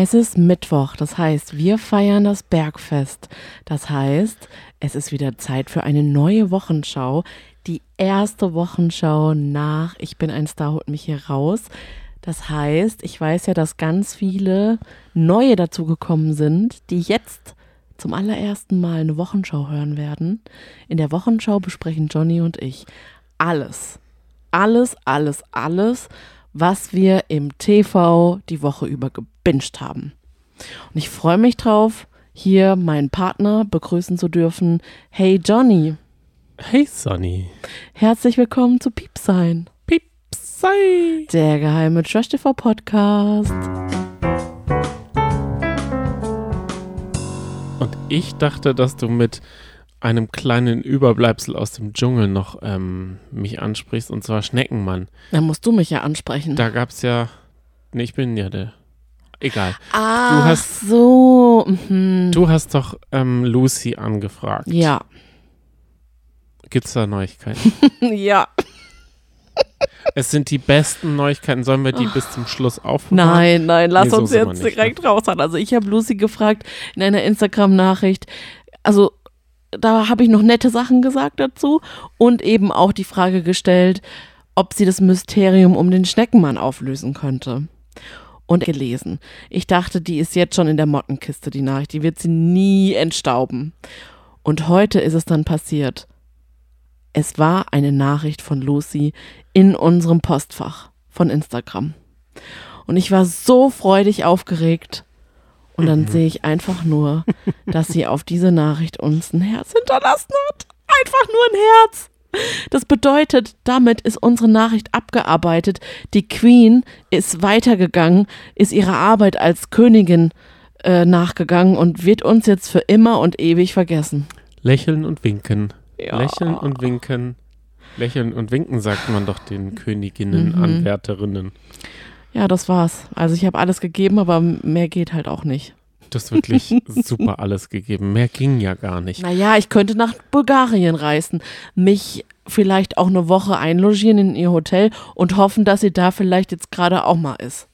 Es ist Mittwoch, das heißt, wir feiern das Bergfest. Das heißt, es ist wieder Zeit für eine neue Wochenschau. Die erste Wochenschau nach Ich bin ein Star, holt mich hier raus. Das heißt, ich weiß ja, dass ganz viele neue dazugekommen sind, die jetzt zum allerersten Mal eine Wochenschau hören werden. In der Wochenschau besprechen Johnny und ich alles, alles, alles, alles, was wir im TV die Woche über gebinged haben. Und ich freue mich drauf, hier meinen Partner begrüßen zu dürfen. Hey Johnny. Hey Sonny. Herzlich willkommen zu Piepsein. Piepsei. Der geheime Trash TV Podcast. Und ich dachte, dass du mit einem kleinen Überbleibsel aus dem Dschungel noch ähm, mich ansprichst, und zwar Schneckenmann. Dann musst du mich ja ansprechen. Da gab es ja. Nee, ich bin ja der. Egal. ah, du hast- so. Mhm. Du hast doch ähm, Lucy angefragt. Ja. Gibt's da Neuigkeiten? ja. es sind die besten Neuigkeiten. Sollen wir die bis zum Schluss aufbewahren? Nein, nein, lass Nee, so uns wir jetzt nicht, direkt raushauen. Also ich habe Lucy gefragt in einer Instagram-Nachricht, also da habe ich noch nette Sachen gesagt dazu und eben auch die Frage gestellt, ob sie das Mysterium um den Schneckenmann auflösen könnte. Und gelesen. Ich dachte, die ist jetzt schon in der Mottenkiste, die Nachricht. Die wird sie nie entstauben. Und heute ist es dann passiert. Es war eine Nachricht von Lucy in unserem Postfach von Instagram. Und ich war so freudig aufgeregt. Und dann sehe ich einfach nur, dass sie auf diese Nachricht uns ein Herz hinterlassen hat. Einfach nur ein Herz. Das bedeutet, damit ist unsere Nachricht abgearbeitet. Die Queen ist weitergegangen, ist ihrer Arbeit als Königin äh, nachgegangen und wird uns jetzt für immer und ewig vergessen. Lächeln und winken. Ja. Lächeln und winken. Lächeln und winken, sagt man doch den Königinnen, Mhm. Anwärterinnen. Ja, das war's. Also ich habe alles gegeben, aber mehr geht halt auch nicht. Du hast wirklich super alles gegeben. Mehr ging ja gar nicht. Naja, ich könnte nach Bulgarien reisen, mich vielleicht auch eine Woche einlogieren in ihr Hotel und hoffen, dass sie da vielleicht jetzt gerade auch mal ist.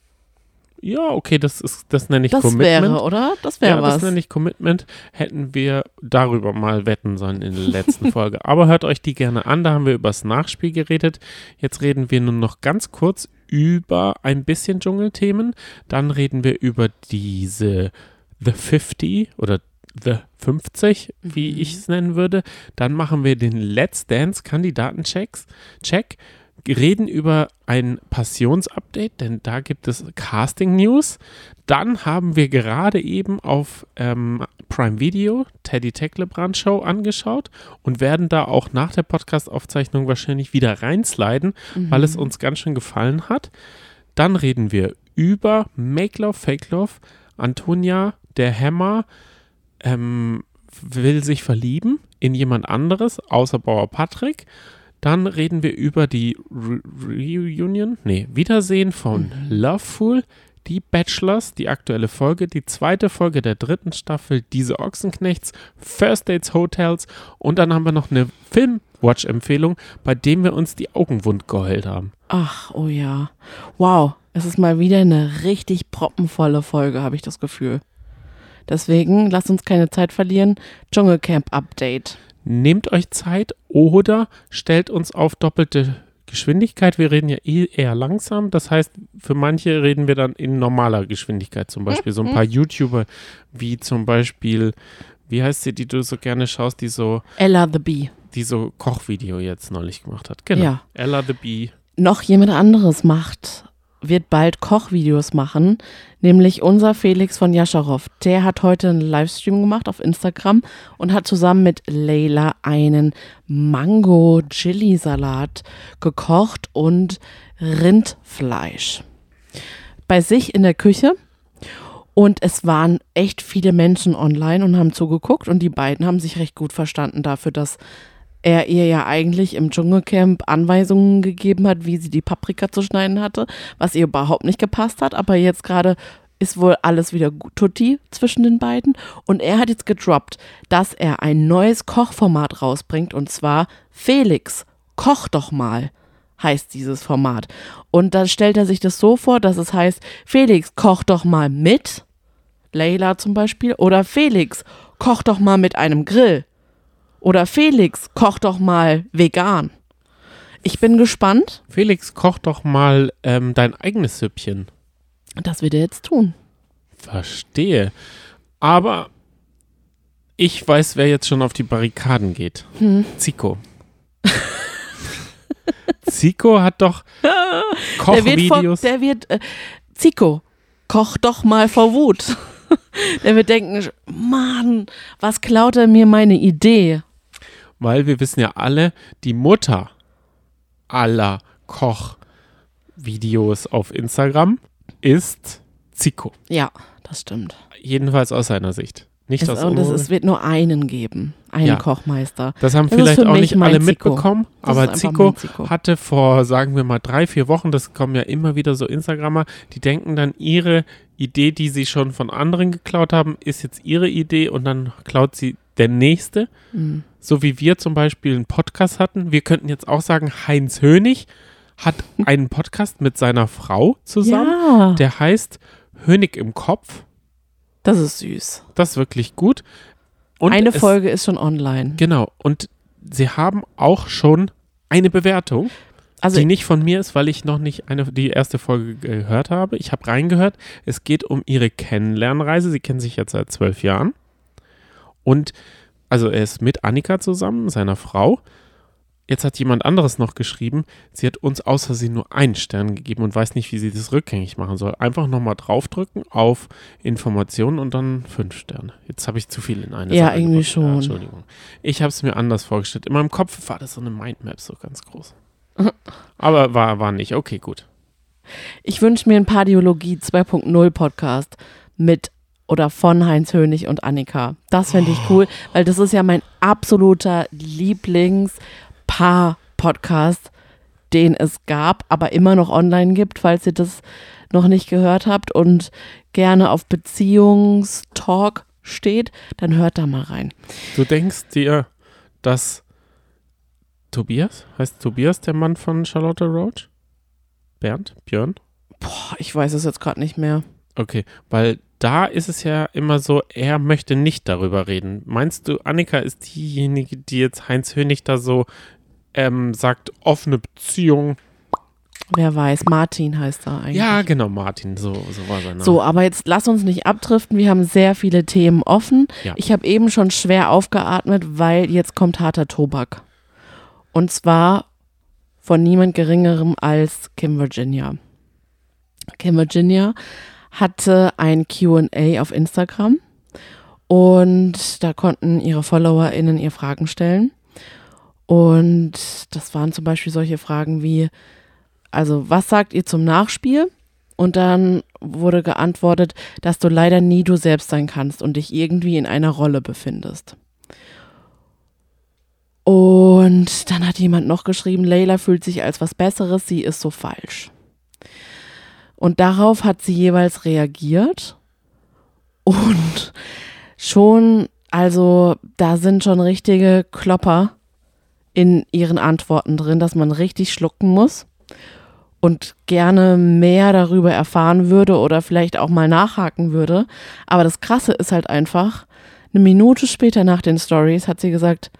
Ja, okay, das ist, das nenne ich Das Commitment. wäre, oder? Das wäre ja, was. das nenne ich Commitment. Hätten wir darüber mal wetten sollen in der letzten Folge. Aber hört euch die gerne an, da haben wir über das Nachspiel geredet. Jetzt reden wir nur noch ganz kurz über ein bisschen Dschungelthemen. Dann reden wir über diese The 50 oder The 50, wie Mhm. ich es nennen würde. Dann machen wir den Let's Dance Kandidatenchecks. Check. Reden über ein Passionsupdate, denn da gibt es Casting News. Dann haben wir gerade eben auf ähm, Prime Video Teddy Tecklebrand Show angeschaut und werden da auch nach der Podcast-Aufzeichnung wahrscheinlich wieder reinsliden, weil es uns ganz schön gefallen hat. Dann reden wir über Make Love, Fake Love. Antonia, der Hammer, ähm, will sich verlieben in jemand anderes, außer Bauer Patrick. Dann reden wir über die Re Reunion, nee, Wiedersehen von Loveful, die Bachelors, die aktuelle Folge, die zweite Folge der dritten Staffel, diese Ochsenknechts, First Dates Hotels und dann haben wir noch eine Film-Watch-Empfehlung, bei dem wir uns die Augen wund geheult haben. Ach, oh ja. Wow, es ist mal wieder eine richtig proppenvolle Folge, habe ich das Gefühl. Deswegen lasst uns keine Zeit verlieren. Dschungelcamp Update. Nehmt euch Zeit oder stellt uns auf doppelte Geschwindigkeit. Wir reden ja eh eher langsam. Das heißt, für manche reden wir dann in normaler Geschwindigkeit. Zum Beispiel so ein paar YouTuber, wie zum Beispiel, wie heißt sie, die du so gerne schaust, die so, Ella the Bee. die so Kochvideo jetzt neulich gemacht hat. Genau. Ja. Ella the Bee. noch jemand anderes macht, wird bald Kochvideos machen, nämlich unser Felix von Jascharow. Der hat heute einen Livestream gemacht auf Instagram und hat zusammen mit Leila einen Mango-Chili-Salat gekocht und Rindfleisch. Bei sich in der Küche. Und es waren echt viele Menschen online und haben zugeguckt und die beiden haben sich recht gut verstanden dafür, dass er ihr ja eigentlich im Dschungelcamp Anweisungen gegeben hat, wie sie die Paprika zu schneiden hatte, was ihr überhaupt nicht gepasst hat. Aber jetzt gerade ist wohl alles wieder tutti zwischen den beiden. Und er hat jetzt gedroppt, dass er ein neues Kochformat rausbringt und zwar Felix, koch doch mal heißt dieses Format. Und dann stellt er sich das so vor, dass es heißt, Felix, koch doch mal mit Leila zum Beispiel. Oder Felix, koch doch mal mit einem Grill. Oder Felix, koch doch mal vegan. Ich bin gespannt. Felix, koch doch mal ähm, dein eigenes Süppchen. Das wird er jetzt tun. Verstehe. Aber ich weiß, wer jetzt schon auf die Barrikaden geht. Hm. Zico. Zico hat doch Der wird, vor, Kochvideos. der wird äh, Zico, koch doch mal vor Wut. der wird denken, Mann, was klaut er mir meine Idee? Weil wir wissen ja alle, die Mutter aller Kochvideos auf Instagram ist Zico. Ja, das stimmt. Jedenfalls aus seiner Sicht. Nicht Es, aus und es, es wird nur einen geben, einen Ja. Kochmeister. Das haben Das vielleicht auch nicht alle Zico. mitbekommen, Das aber Zico, Zico. hatte vor, sagen wir mal, drei, vier Wochen, das kommen ja immer wieder so Instagrammer, die denken dann, ihre Idee, die sie schon von anderen geklaut haben, ist jetzt ihre Idee und dann klaut sie der nächste. Mhm. So wie wir zum Beispiel einen Podcast hatten. Wir könnten jetzt auch sagen, Heinz Hönig hat einen Podcast mit seiner Frau zusammen, Ja, der heißt Hönig im Kopf. das ist süß. Das ist wirklich gut. Und Eine es- Folge ist schon online. Genau. Und sie haben auch schon eine Bewertung, Also die nicht von mir ist, weil ich noch nicht eine, die erste Folge gehört habe. Ich habe reingehört. Es geht um ihre Kennenlernreise. Sie kennen sich jetzt seit zwölf Jahren. Und also er ist mit Annika zusammen, seiner Frau. Jetzt hat jemand anderes noch geschrieben, sie hat uns außer Versehen nur einen Stern gegeben und weiß nicht, wie sie das rückgängig machen soll. Einfach nochmal draufdrücken auf Informationen und dann fünf Sterne. Jetzt habe ich zu viel in eine Ja, Sache irgendwie gemacht. schon. Entschuldigung. Ich habe es mir anders vorgestellt. In meinem Kopf war das so eine Mindmap, so ganz groß. Aber war, war nicht. Okay, gut. ich wünsche mir einen Pardiologie 2.0 Podcast mit oder von Heinz Hönig und Annika. Das fände ich cool, weil das ist ja mein absoluter Lieblingspaar-Podcast, den es gab, aber immer noch online gibt, falls ihr das noch nicht gehört habt und gerne auf Beziehungstalk steht, dann hört da mal rein. Du denkst dir, dass Tobias, heißt Tobias der Mann von Charlotte Roach? Bernd? Björn? Boah, ich weiß es jetzt gerade nicht mehr. Okay, weil da ist es ja immer so, er möchte nicht darüber reden. Meinst du, Annika ist diejenige, die jetzt Heinz Hönig da so ähm, sagt, offene Beziehung? Wer weiß, Martin heißt er eigentlich. Ja, genau, Martin, so, so war sein Name. So, aber jetzt lass uns nicht abdriften. Wir haben sehr viele Themen offen. Ja. Ich habe eben schon schwer aufgeatmet, weil jetzt kommt harter Tobak. Und zwar von niemand Geringerem als Kim Virginia. Kim Virginia hatte ein QA auf Instagram und da konnten ihre FollowerInnen ihr Fragen stellen. Und das waren zum Beispiel solche Fragen wie, also was sagt ihr zum Nachspiel? Und dann wurde geantwortet, dass du leider nie du selbst sein kannst und dich irgendwie in einer Rolle befindest. Und dann hat jemand noch geschrieben, Leila fühlt sich als was Besseres, sie ist so falsch. Und darauf hat sie jeweils reagiert. Und schon, also da sind schon richtige Klopper in ihren Antworten drin, dass man richtig schlucken muss und gerne mehr darüber erfahren würde oder vielleicht auch mal nachhaken würde. Aber das Krasse ist halt einfach, eine Minute später nach den Stories hat sie gesagt,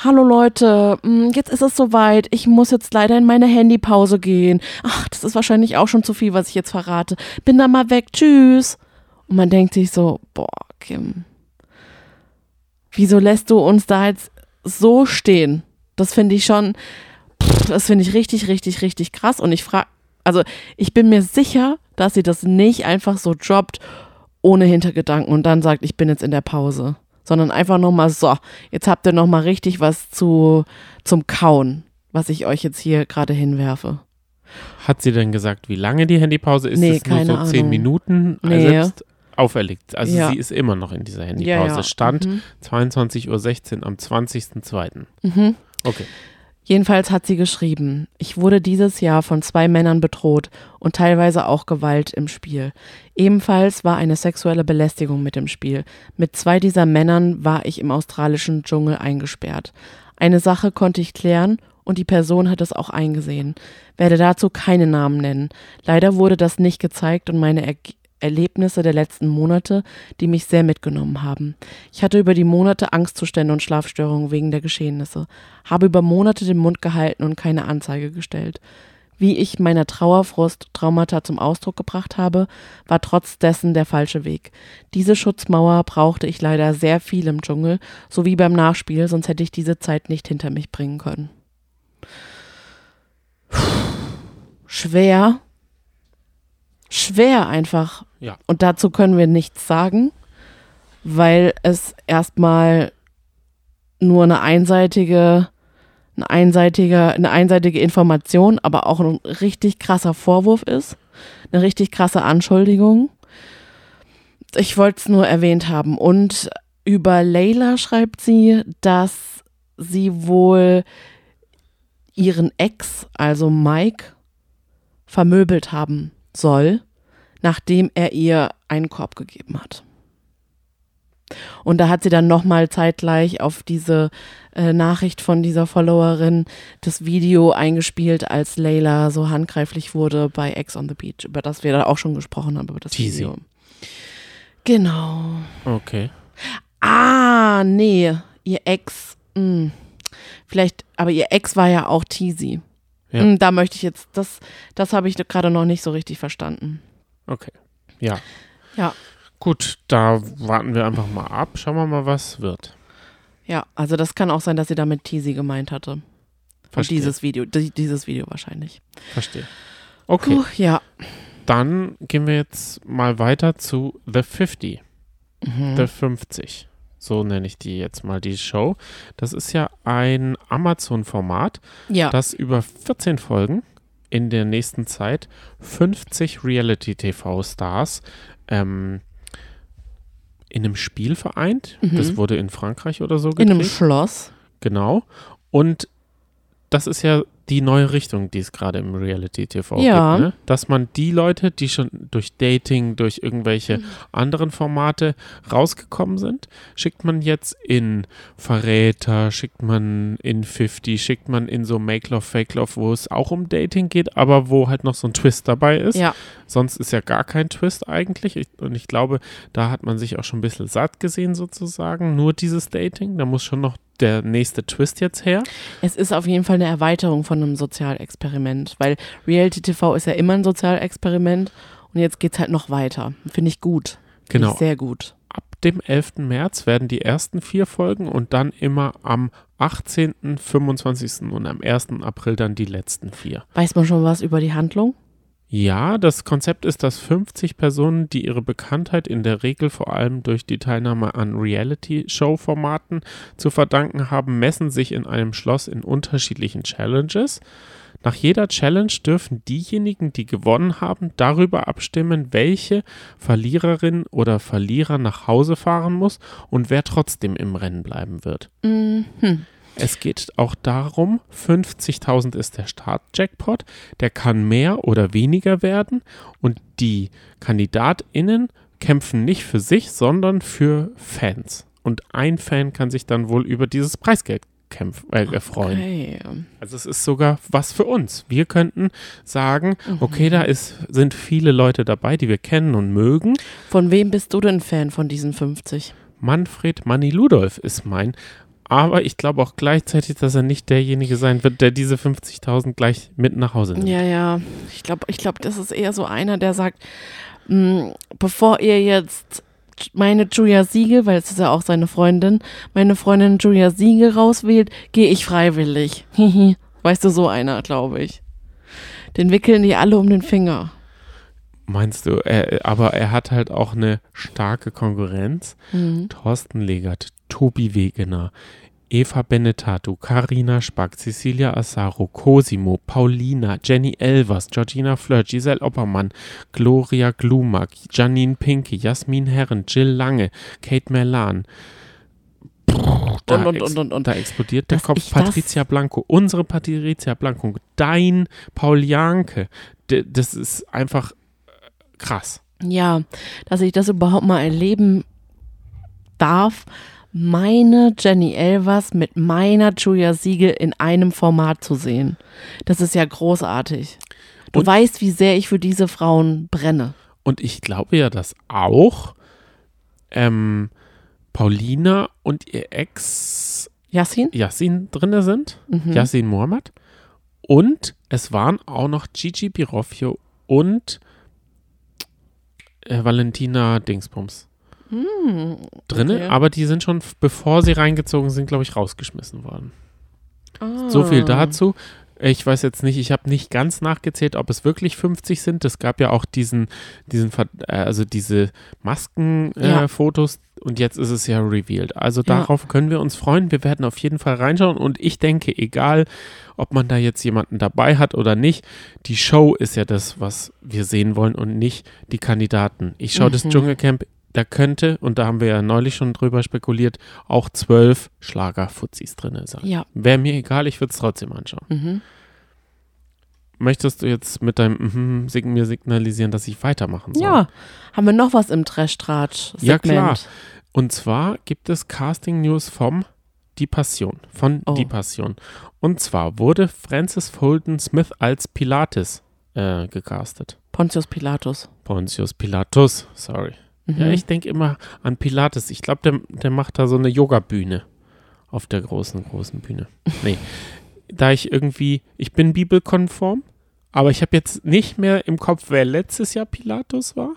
Hallo Leute, mm, jetzt ist es soweit. Ich muss jetzt leider in meine Handypause gehen. Ach, das ist wahrscheinlich auch schon zu viel, was ich jetzt verrate. Bin dann mal weg. Tschüss. Und man denkt sich so, boah, Kim, wieso lässt du uns da jetzt so stehen? Das finde ich schon, pff, das finde ich richtig, richtig, richtig krass. Und ich frage, also ich bin mir sicher, dass sie das nicht einfach so droppt, ohne Hintergedanken und dann sagt, ich bin jetzt in der Pause. Sondern einfach nochmal, so, jetzt habt ihr nochmal richtig was zu, zum Kauen, was ich euch jetzt hier gerade hinwerfe. Hat sie denn gesagt, wie lange die Handypause ist? Nee, es nur so zehn. Minuten Nee. selbst auferlegt. Also Ja. sie ist immer noch in dieser Handypause. Stand Mhm. 22.16 Uhr am 20.02. Mhm. Okay. Jedenfalls hat sie geschrieben, ich wurde dieses Jahr von zwei Männern bedroht und teilweise auch Gewalt im Spiel. Ebenfalls war eine sexuelle Belästigung mit im Spiel. Mit zwei dieser Männern war ich im australischen Dschungel eingesperrt. Eine Sache konnte ich klären und die Person hat es auch eingesehen. Werde dazu keine Namen nennen. Leider wurde das nicht gezeigt und meine Erg Erlebnisse der letzten Monate, die mich sehr mitgenommen haben. Ich hatte über die Monate Angstzustände und Schlafstörungen wegen der Geschehnisse, habe über Monate den Mund gehalten und keine Anzeige gestellt. Wie ich meiner Trauerfrust Traumata zum Ausdruck gebracht habe, war trotz dessen der falsche Weg. Diese Schutzmauer brauchte ich leider sehr viel im Dschungel, sowie beim Nachspiel, sonst hätte ich diese Zeit nicht hinter mich bringen können. Schwer. Schwer einfach. Ja. Und dazu können wir nichts sagen, weil es erstmal nur eine einseitige eine einseitige, eine einseitige Information, aber auch ein richtig krasser Vorwurf ist, eine richtig krasse Anschuldigung. Ich wollte es nur erwähnt haben. Und über Layla schreibt sie, dass sie wohl ihren Ex, also Mike, vermöbelt haben soll, nachdem er ihr einen Korb gegeben hat. Und da hat sie dann nochmal zeitgleich auf diese äh, Nachricht von dieser Followerin das Video eingespielt, als Layla so handgreiflich wurde bei Ex on the Beach, über das wir da auch schon gesprochen haben, über das Teasy. Video. Genau. Okay. Ah, nee, ihr Ex, mh. vielleicht, aber ihr Ex war ja auch Teasy. Ja. Hm, Da möchte ich jetzt, das, das habe ich gerade noch nicht so richtig verstanden. Okay. Ja. Ja. Gut, da warten wir einfach mal ab. Schauen wir mal, was wird. Ja, also das kann auch sein, dass sie damit Teasy gemeint hatte. Und Verstehe. dieses Video, di- dieses Video wahrscheinlich. Verstehe. Okay, Puh, ja. dann gehen wir jetzt mal weiter zu The 50. Mhm. The 50. So nenne ich die jetzt mal die Show. Das ist ja ein Amazon-Format, Ja. das über 14 Folgen in der nächsten Zeit 50 Reality-TV-Stars ähm, in einem Spiel vereint. Mhm. Das wurde in Frankreich oder so In gedreht. einem Schloss. Genau. Und das ist ja die neue Richtung, die es gerade im Reality-TV Ja. gibt. Ne? Dass man die Leute, die schon durch Dating, durch irgendwelche anderen Formate rausgekommen sind, schickt man jetzt in Verräter, schickt man in 50, schickt man in so Make Love, Fake Love, wo es auch um Dating geht, aber wo halt noch so ein Twist dabei ist. Ja. Sonst ist ja gar kein Twist eigentlich. Ich, und ich glaube, da hat man sich auch schon ein bisschen satt gesehen sozusagen. Nur dieses Dating. Da muss schon noch der nächste Twist jetzt her. Es ist auf jeden Fall eine Erweiterung von einem Sozialexperiment, weil Reality TV ist ja immer ein Sozialexperiment und jetzt geht's halt noch weiter. Finde ich gut. Finde Genau. Ich sehr gut. Ab dem 11. März werden die ersten vier Folgen und dann immer am 18., 25. und am 1. April dann die letzten vier. Weiß man schon was über die Handlung? Ja, das Konzept ist, dass 50 Personen, die ihre Bekanntheit in der Regel vor allem durch die Teilnahme an Reality-Show-Formaten zu verdanken haben, messen sich in einem Schloss in unterschiedlichen Challenges. Nach jeder Challenge dürfen diejenigen, die gewonnen haben, darüber abstimmen, welche Verliererin oder Verlierer nach Hause fahren muss und wer trotzdem im Rennen bleiben wird. Mhm. Es geht auch darum, 50.000 ist der Startjackpot, der kann mehr oder weniger werden und die KandidatInnen kämpfen nicht für sich, sondern für Fans. Und ein Fan kann sich dann wohl über dieses Preisgeld kämpf äh, erfreuen. Okay. Also es ist sogar was für uns. Wir könnten sagen, Mhm. okay, da ist, sind viele Leute dabei, die wir kennen und mögen. Von wem bist du denn Fan von diesen 50? Manfred Manni Ludolf ist mein. Aber ich glaube auch gleichzeitig, dass er nicht derjenige sein wird, der diese 50.000 gleich mit nach Hause nimmt. Ja, ja. Ich glaube, ich glaub, das ist eher so einer, der sagt, mh, bevor ihr jetzt meine Julia Siegel, weil es ist ja auch seine Freundin, meine Freundin Julia Siegel rauswählt, gehe ich freiwillig. Weißt du, so einer, glaube ich. Den wickeln die alle um den Finger. Meinst du? Er, aber er hat halt auch eine starke Konkurrenz. Mhm. Thorsten Legert, Tobi Wegener, Eva Benetato, Karina Spack, Cecilia Assaro, Cosimo, Paulina, Jenny Elvers, Georgina Fleur, Giselle Oppermann, Gloria Glumack, Janine Pinke, Jasmin Herren, Jill Lange, Kate Merlan. Da Und, und, und, und, und. Da explodiert der Dass Kopf. Patricia Blanco, unsere Patricia Blanco, dein Paul Janke. Das ist einfach äh, krass. Ja, dass ich das überhaupt mal erleben darf, meine Jenny Elvers mit meiner Julia Siegel in einem Format zu sehen. Das ist ja großartig. Du Und- weißt, wie sehr ich für diese Frauen brenne. Und ich glaube ja, dass auch ähm, Paulina und ihr Ex Yassin? Yassin drin sind. Mhm. Yassin Mohammed. Und es waren auch noch Gigi Biroffio und äh, Valentina Dingsbums Hm, drinne, okay. aber die sind schon, bevor sie reingezogen sind, glaube ich, rausgeschmissen worden. ah. So viel dazu. Ich weiß jetzt nicht, ich habe nicht ganz nachgezählt, ob es wirklich 50 sind. Es gab ja auch diesen, diesen äh, also diese Maskenfotos äh, Ja. Und jetzt ist es ja revealed. Also Ja. darauf können wir uns freuen. Wir werden auf jeden Fall reinschauen und ich denke, egal, ob man da jetzt jemanden dabei hat oder nicht, die Show ist ja das, was wir sehen wollen und nicht die Kandidaten. Ich schaue das Mhm. Dschungelcamp, da könnte, und da haben wir ja neulich schon drüber spekuliert, auch zwölf Schlagerfuzis drin sein. Ja. Wäre mir egal, ich würde es trotzdem anschauen. Mhm. Möchtest du jetzt mit deinem mhm sig mir signalisieren, dass ich weitermachen soll? Ja. Haben wir noch was im Trash-Tratsch-Segment? Ja, klar. Und zwar gibt es Casting News vom Die Passion, von Oh. Die Passion. Und zwar wurde Francis Fulton Smith als Pilates äh, gecastet. Pontius Pilatus. Pontius Pilatus, sorry. Mhm. Ja, ich denke immer an Pilates. Ich glaube, der, der macht da so eine Yoga-Bühne auf der großen, großen Bühne. Nee. da ich irgendwie, ich bin bibelkonform, aber ich habe jetzt nicht mehr im Kopf, wer letztes Jahr Pilatus war.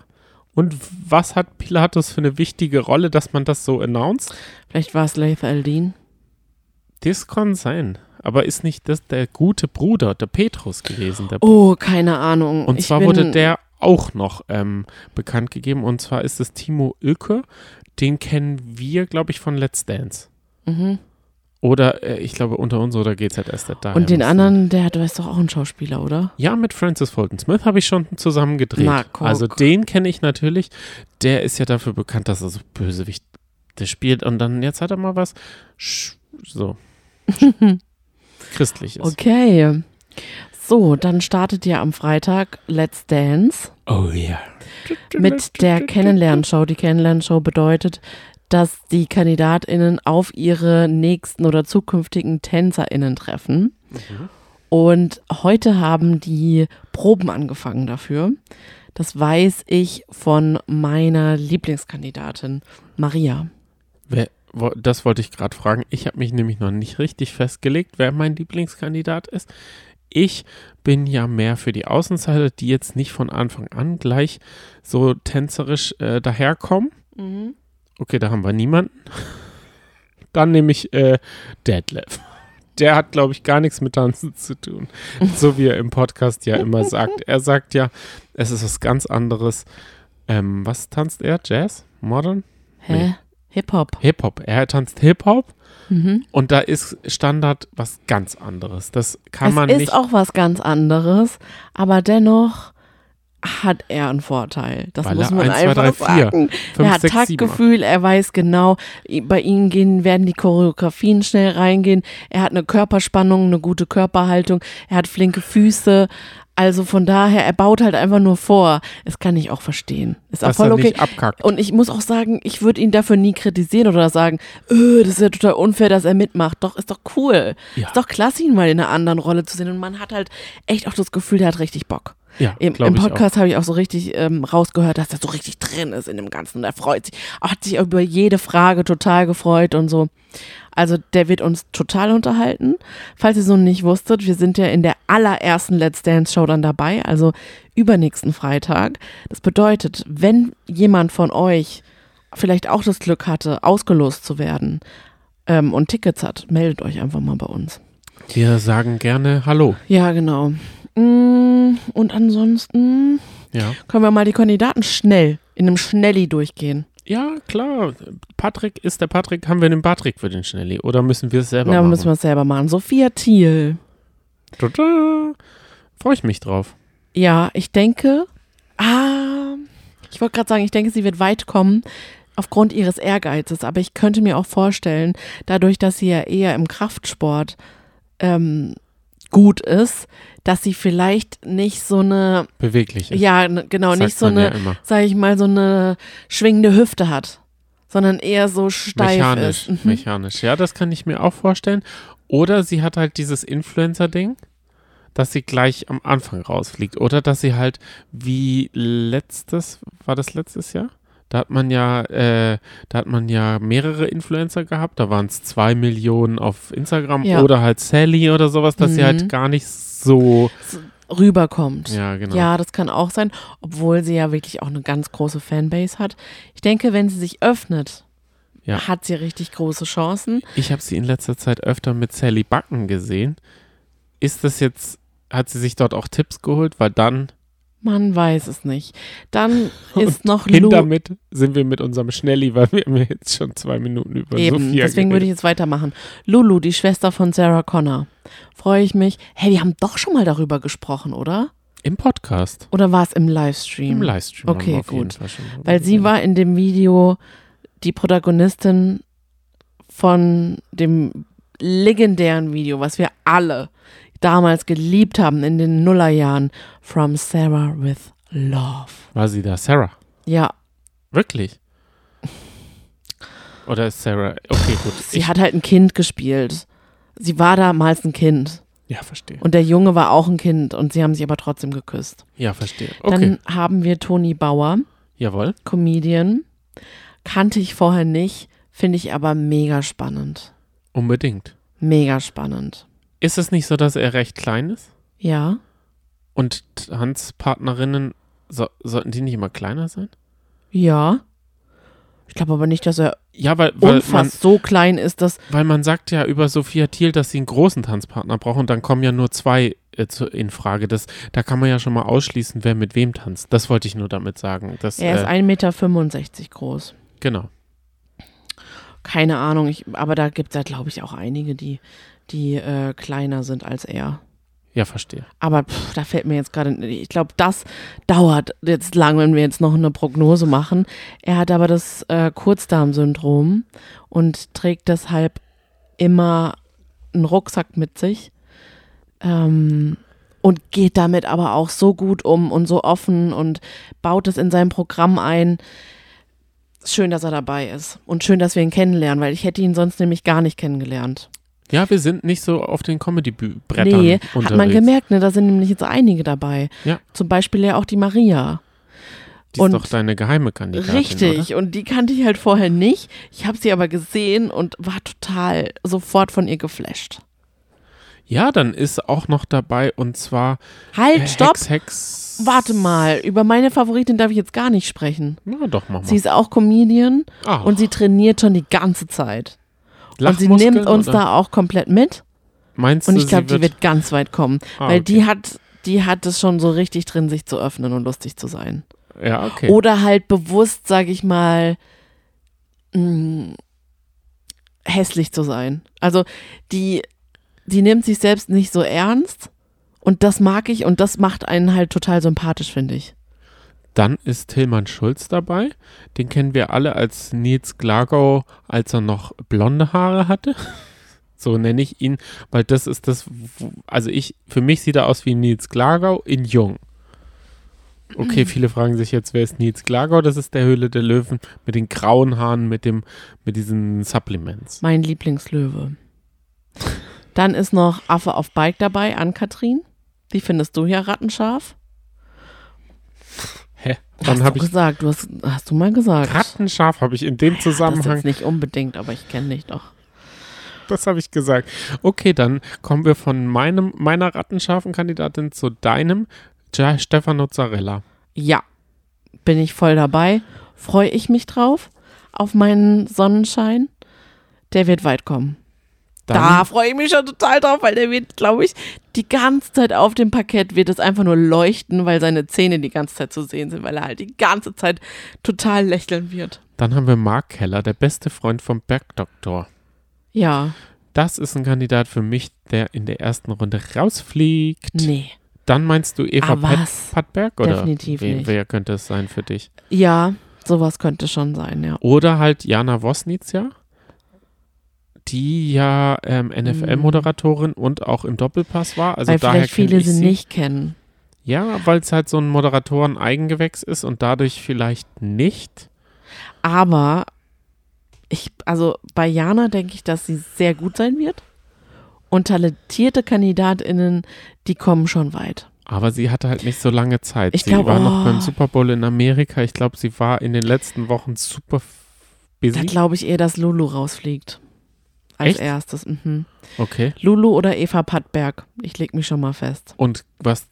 Und was hat Pilatus für eine wichtige Rolle, dass man das so announced? Vielleicht war es Laith Aldin. Das kann sein. Aber ist nicht das der gute Bruder, der Petrus gewesen? Der Oh, keine Ahnung. Und ich zwar wurde der auch noch ähm, bekannt gegeben. Und zwar ist es Timo Ilke. Den kennen wir, glaube ich, von Let's Dance. Mhm. Oder äh, ich glaube unter uns oder GZS. Daher Und den anderen, der hat, ist doch auch ein Schauspieler, oder? Ja, mit Francis Fulton Smith habe ich schon zusammen gedreht. Na, also den kenne ich natürlich. Der ist ja dafür bekannt, dass er so Bösewicht der spielt. Und dann, jetzt hat er mal was sch- so christliches. Okay. So, dann startet ja am Freitag Let's Dance Oh ja. mit der Kennenlernshow. Die Kennenlernshow bedeutet, dass die KandidatInnen auf ihre nächsten oder zukünftigen TänzerInnen treffen. Mhm. Und heute haben die Proben angefangen dafür. Das weiß ich von meiner Lieblingskandidatin, Maria. Wer, das wollte ich gerade fragen. Ich habe mich nämlich noch nicht richtig festgelegt, wer mein Lieblingskandidat ist. Ich bin ja mehr für die Außenseiter, die jetzt nicht von Anfang an gleich so tänzerisch äh, daherkommen. Okay, da haben wir niemanden. Dann nehme ich äh, Detlef. Der hat, glaube ich, gar nichts mit Tanzen zu tun. So wie er im Podcast ja immer sagt. Er sagt ja, es ist was ganz anderes. Ähm, was tanzt er? Jazz? Modern? Hä? Nee. Hip-Hop. Hip-Hop. Er tanzt Hip-Hop Mhm. und da ist Standard was ganz anderes. Das kann es man ist nicht. auch was ganz anderes, aber dennoch hat er einen Vorteil. Das Weil muss man 1, 2, einfach 3, 4, sagen. 5, er hat 6, 7. Taktgefühl, er weiß genau, bei ihm gehen, werden die Choreografien schnell reingehen. Er hat eine Körperspannung, eine gute Körperhaltung, er hat flinke Füße. Also von daher, er baut halt einfach nur vor. Das kann ich auch verstehen. Ist auch voll okay. Und ich muss auch sagen, ich würde ihn dafür nie kritisieren oder sagen, öh, das ist ja total unfair, dass er mitmacht. Doch, ist doch cool. Ja. Ist doch klasse, ihn mal in einer anderen Rolle zu sehen. Und man hat halt echt auch das Gefühl, der hat richtig Bock. Ja, Im, im. Podcast habe ich auch so richtig ähm, rausgehört, dass er so richtig drin ist in dem Ganzen. Und er freut sich, hat sich über jede Frage total gefreut und so. Also der wird uns total unterhalten. Falls ihr so nicht wusstet, wir sind ja in der allerersten Let's Dance Show dann dabei, also übernächsten Freitag. Das bedeutet, wenn jemand von euch vielleicht auch das Glück hatte, ausgelost zu werden ähm, und Tickets hat, meldet euch einfach mal bei uns. Wir sagen gerne Hallo. Ja, genau. Mm, Und ansonsten Ja. können wir mal die Kandidaten schnell in einem Schnelli durchgehen. Ja, klar. Patrick ist der Patrick. Haben wir den Patrick für den Schnelli? Oder müssen wir es selber Na, machen? müssen wir es selber machen. Sophia Thiel. Tada. Freue ich mich drauf. Ja, ich denke, ah, ich wollte gerade sagen, ich denke, sie wird weit kommen aufgrund ihres Ehrgeizes. Aber ich könnte mir auch vorstellen, dadurch, dass sie ja eher im Kraftsport ähm, gut ist, dass sie vielleicht nicht so eine, Beweglich. ist. ja, genau, Sagt nicht so ja eine, immer. sage ich mal, so eine schwingende Hüfte hat, sondern eher so steif Mechanisch. ist. Mhm. Mechanisch. Ja, das kann ich mir auch vorstellen. Oder sie hat halt dieses Influencer-Ding. dass sie gleich am Anfang rausfliegt. Oder dass sie halt wie letztes, war das letztes Jahr? Da hat man ja, äh, da hat man ja mehrere Influencer gehabt. Da waren es zwei Millionen auf Instagram Ja. oder halt Sally oder sowas, dass sie Mhm. halt gar nicht so. rüberkommt. Ja, genau. Ja, das kann auch sein, obwohl sie ja wirklich auch eine ganz große Fanbase hat. Ich denke, wenn sie sich öffnet, Ja. hat sie richtig große Chancen. Ich habe sie in letzter Zeit öfter mit Sally Backen gesehen. Ist das jetzt, hat sie sich dort auch Tipps geholt? Weil dann, Man weiß es nicht. Dann ist noch hin Lu. damit sind wir mit unserem Schnelli, weil wir haben jetzt schon zwei Minuten über Eben, Sophia deswegen würde ich geredet. jetzt weitermachen. Lulu, die Schwester von Sarah Connor. Freue ich mich. Hey, wir haben doch schon mal darüber gesprochen, oder? Im Podcast, Oder war es im Livestream? im Livestream. Okay, gut. Weil sie geredet. war in dem Video die Protagonistin von dem legendären Video, was wir alle damals geliebt haben in den Nullerjahren, From Sarah with Love. War sie da, Sarah? Ja, Wirklich? Oder ist Sarah, okay, gut. sie ich, hat halt ein Kind gespielt. Sie war damals ein Kind ja, verstehe. und der Junge war auch ein Kind und sie haben sich aber trotzdem geküsst. Ja, verstehe. Okay, Dann haben wir Toni Bauer, jawohl. Comedian. Kannte ich vorher nicht, finde ich aber mega spannend. Unbedingt. Mega spannend. Ist es nicht so, dass er recht klein ist? Ja. Und Hans Partnerinnen, so, sollten die nicht immer kleiner sein? Ja. Ich glaube aber nicht, dass er Ja, weil, weil, man, so klein ist, dass. weil man sagt ja über Sophia Thiel, dass sie einen großen Tanzpartner braucht und dann kommen ja nur zwei äh, zu, in Frage. Das, da kann man ja schon mal ausschließen, wer mit wem tanzt. Das wollte ich nur damit sagen. Das, Er ist äh, 1,65 Meter groß. genau. Keine Ahnung, ich, aber da gibt es ja, glaube ich, auch einige, die, die äh, kleiner sind als er. Ja, verstehe. Aber pff, da fällt mir jetzt gerade, ich glaube, das dauert jetzt lang, wenn wir jetzt noch eine Prognose machen. Er hat aber das äh, Kurzdarmsyndrom und trägt deshalb immer einen Rucksack mit sich ähm, und geht damit aber auch so gut um und so offen und baut es in sein Programm ein. Schön, dass er dabei ist und schön, dass wir ihn kennenlernen, weil ich hätte ihn sonst nämlich gar nicht kennengelernt. Ja, wir sind nicht so auf den Comedy-Brettern Nee, unterwegs. hat man gemerkt, ne? Da sind nämlich jetzt einige dabei. Ja. Zum Beispiel ja auch die Maria. Die ist und- doch deine geheime Kandidatin, Richtig. Oder? Und die kannte ich halt vorher nicht. Ich habe sie aber gesehen und war total sofort von ihr geflasht. Ja, dann ist auch noch dabei und zwar Halt, äh, stopp. Hex, Hex. Warte mal. Über meine Favoritin darf ich jetzt gar nicht sprechen. Na doch, mach mal. Sie ist auch Comedian ah, und sie trainiert schon die ganze Zeit. Und sie nimmt uns oder? da auch komplett mit. Meinst Und du, ich glaube, die wird ganz weit kommen. Ah, weil okay. die hat, die hat es schon so richtig drin, sich zu öffnen und lustig zu sein. Ja, okay. Oder halt bewusst, sag ich mal, mh, hässlich zu sein. Also die, die nimmt sich selbst nicht so ernst und das mag ich und das macht einen halt total sympathisch, finde ich. Dann ist Tillmann Schulz dabei. Den kennen wir alle als Nils Glagau, als er noch blonde Haare hatte. So nenne ich ihn, weil das ist das, also ich, für mich sieht er aus wie Nils Glagau in jung. Okay, viele fragen sich jetzt, wer ist Nils Glagau? Das ist der Höhle der Löwen mit den grauen Haaren, mit dem, mit diesen Supplements. Mein Lieblingslöwe. Dann ist noch Affe auf Bike dabei, Ann-Kathrin. Wie findest du hier Rattenscharf? Dann du habe ich gesagt, du hast, hast du mal gesagt. Rattenscharf habe ich in dem Das Zusammenhang jetzt nicht unbedingt, aber ich kenne dich doch. Das habe ich gesagt. Okay, dann kommen wir von meinem, meiner rattenscharfen Kandidatin zu deinem, Ja- Stefano Zarella. Ja, bin ich voll dabei. Freue ich mich drauf auf meinen Sonnenschein. Der wird weit kommen. Dann, Da freue ich mich schon total drauf, weil der wird, glaube ich, die ganze Zeit auf dem Parkett wird es einfach nur leuchten, weil seine Zähne die ganze Zeit zu sehen sind, weil er halt die ganze Zeit total lächeln wird. dann haben wir Mark Keller, der beste Freund vom Bergdoktor. Ja, Das ist ein Kandidat für mich, der in der ersten Runde rausfliegt. nee. Dann meinst du Eva Ah, Pat? Patberg? Oder Definitiv wer, nicht. wer könnte es sein für dich? Ja, sowas könnte schon sein, ja. Oder halt Jana Wosnitzer, die ja ähm, NFL-Moderatorin und auch im Doppelpass war. Also weil daher vielleicht viele sie nicht kennen. Ja, weil es halt so ein Moderatoren-Eigengewächs ist und dadurch vielleicht nicht. Aber ich, also bei Jana denke ich, dass sie sehr gut sein wird. Und talentierte KandidatInnen, die kommen schon weit. Aber sie hatte halt nicht so lange Zeit. Ich sie glaub, war noch oh. beim Super Bowl in Amerika. Ich glaube, sie war in den letzten Wochen super f- Da busy. glaube ich eher, dass Lulu rausfliegt. Als Echt? erstes. Mhm. Okay. Lulu oder Eva Pattberg. Ich leg mich schon mal fest. Und was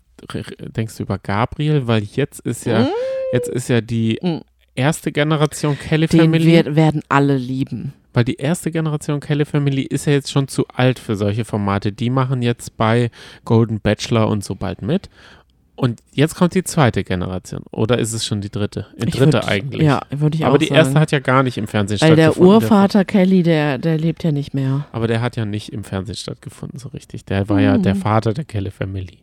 denkst du über Gabriel? Weil jetzt ist ja, Mm. jetzt ist ja die Mm. erste Generation Kelly Den Family. wir, werden alle lieben. Weil die erste Generation Kelly Family ist ja jetzt schon zu alt für solche Formate. Die machen jetzt bei Golden Bachelor und so bald mit. Und jetzt kommt die zweite Generation. Oder ist es schon die dritte? Die dritte würd- eigentlich. Ja, würde ich Aber auch die sagen. erste hat ja gar nicht im Fernsehen Weil der stattgefunden. Urvater Kelly, der, der lebt ja nicht mehr. aber der hat ja nicht im Fernsehen stattgefunden, so richtig. Der war ja Hm. der Vater der Kelly Family.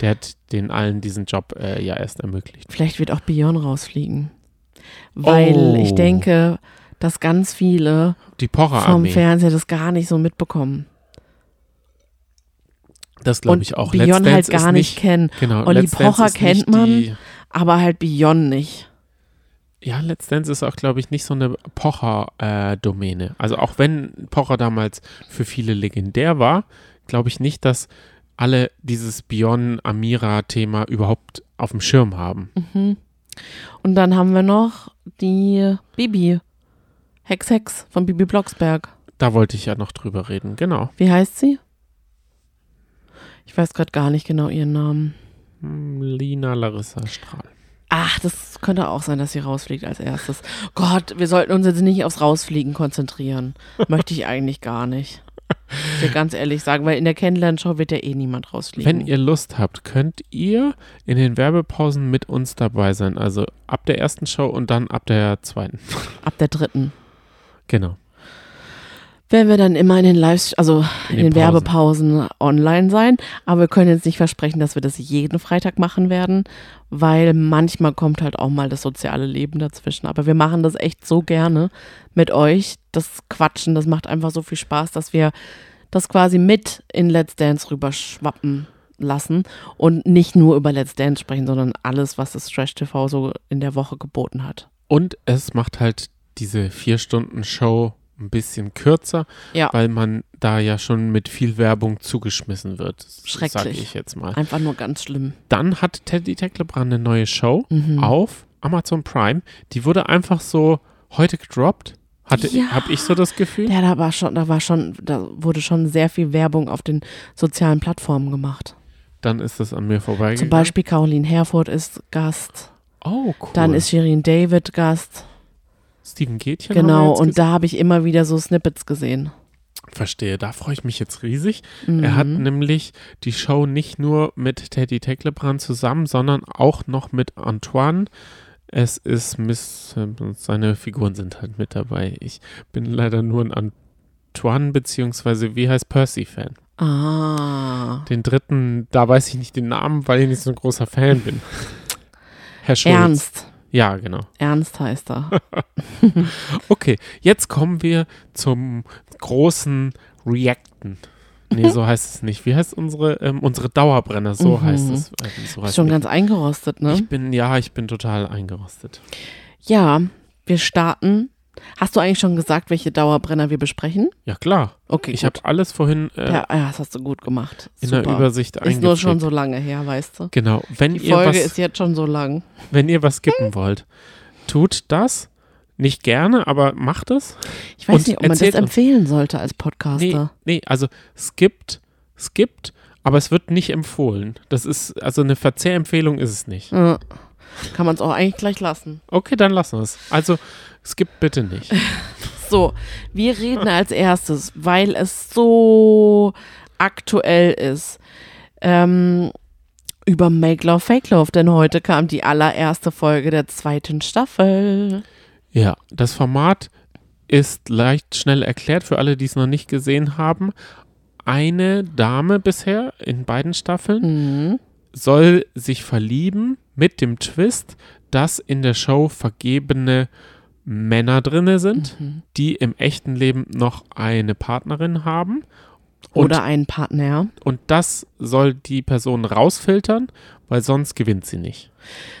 Der hat den allen diesen Job äh, ja erst ermöglicht. Vielleicht wird auch Beyond rausfliegen. Weil Oh. ich denke, dass ganz viele vom. Fernseher das gar nicht so mitbekommen. Das glaube ich auch. Beyond Let's halt Dance gar nicht kennen. Genau, Olli Let's Pocher kennt man. Aber halt Beyond nicht. ja, Let's Dance ist auch, glaube ich, nicht so eine Pocher-Domäne. also auch wenn Pocher damals für viele legendär war, glaube ich nicht, dass alle dieses Beyond-Amira-Thema überhaupt auf dem Schirm haben. Mhm. Und dann haben wir noch die Bibi. Hex Hex von Bibi Blocksberg. Da wollte ich ja noch drüber reden, genau. Wie heißt sie? Ich weiß gerade gar nicht genau ihren Namen. Hm, Lina Larissa Strahl. Ach, das könnte auch sein, dass sie rausfliegt als erstes. Gott, wir sollten uns jetzt nicht aufs Rausfliegen konzentrieren. Möchte ich eigentlich gar nicht. Ich will ganz ehrlich sagen, weil in der Kennenlernshow wird ja eh niemand rausfliegen. Wenn ihr Lust habt, könnt ihr in den Werbepausen mit uns dabei sein. Also ab der ersten Show und dann ab der zweiten. Ab der dritten. Genau. Werden wir dann immer in den Live, also in, In den, den Pausen. Werbepausen online sein. Aber wir können jetzt nicht versprechen, dass wir das jeden Freitag machen werden, weil manchmal kommt halt auch mal das soziale Leben dazwischen. Aber wir machen das echt so gerne mit euch. Das Quatschen, das macht einfach so viel Spaß, dass wir das quasi mit in Let's Dance rüberschwappen lassen und nicht nur über Let's Dance sprechen, sondern alles, was das Trash TV so in der Woche geboten hat. Und es macht halt diese vier Stunden Show ein bisschen kürzer, Ja. weil man da ja schon mit viel Werbung zugeschmissen wird. Schrecklich. Sag ich jetzt mal. Einfach nur ganz schlimm. Dann hat Teddy Tecklebrand eine neue Show Mhm. auf Amazon Prime. Die wurde einfach so heute gedroppt. Hatte, Ja. habe ich so das Gefühl. Ja, da war schon, da war schon, da wurde schon sehr viel Werbung auf den sozialen Plattformen gemacht. Dann ist das an mir vorbeigegangen. Zum Beispiel Caroline Herfurth ist Gast, Oh, cool. dann ist Shirin David Gast. Steven Gätchen. Genau, und da habe ich immer wieder so Snippets gesehen. Verstehe, da freue ich mich jetzt riesig. Mhm. Er hat nämlich die Show nicht nur mit Teddy Tecklebrand zusammen, sondern auch noch mit Antoine. Es ist Miss, seine Figuren sind halt mit dabei. Ich bin leider nur ein Antoine beziehungsweise wie heißt Percy-Fan. Ah. Den dritten, da weiß ich nicht den Namen, weil ich nicht so ein großer Fan bin. Herr Schulz. Ernst. Ja, genau. Ernst heißt er. Okay, jetzt kommen wir zum großen Reacten. Nee, so heißt es nicht. Wie heißt unsere, ähm, unsere Dauerbrenner? So Mhm. heißt es. Ähm, so heißt schon ganz eingerostet, ne? Ich bin, ja, ich bin total eingerostet. Ja, wir starten. Hast du eigentlich schon gesagt, welche Dauerbrenner wir besprechen? Ja, klar. Okay, Ich habe alles vorhin äh, ja, das hast du gut gemacht. in Super. der Übersicht Ist nur schon so lange her, weißt du? Genau. Wenn Die ihr, Folge was, ist jetzt schon so lang. wenn ihr was skippen wollt, tut das. Nicht gerne, aber macht es. Ich weiß nicht, ob man das erzählt uns. empfehlen sollte als Nee, Podcaster. nee, also skippt, skippt, aber es wird nicht empfohlen. Das ist, also eine Verzehrempfehlung ist es nicht. Ja. Kann man es auch eigentlich gleich lassen. Okay, dann lassen wir es. Also skippt bitte nicht. So, wir reden als erstes, weil es so aktuell ist, ähm, über Make Love Fake Love, denn heute kam die allererste Folge der zweiten Staffel. Ja, das Format ist leicht schnell erklärt für alle, die es noch nicht gesehen haben. Eine Dame bisher in beiden Staffeln Mhm. soll sich verlieben mit dem Twist, dass in der Show vergebene Männer drinne sind, Mhm. die im echten Leben noch eine Partnerin haben. Oder einen Partner. und das soll die Person rausfiltern, weil sonst gewinnt sie nicht.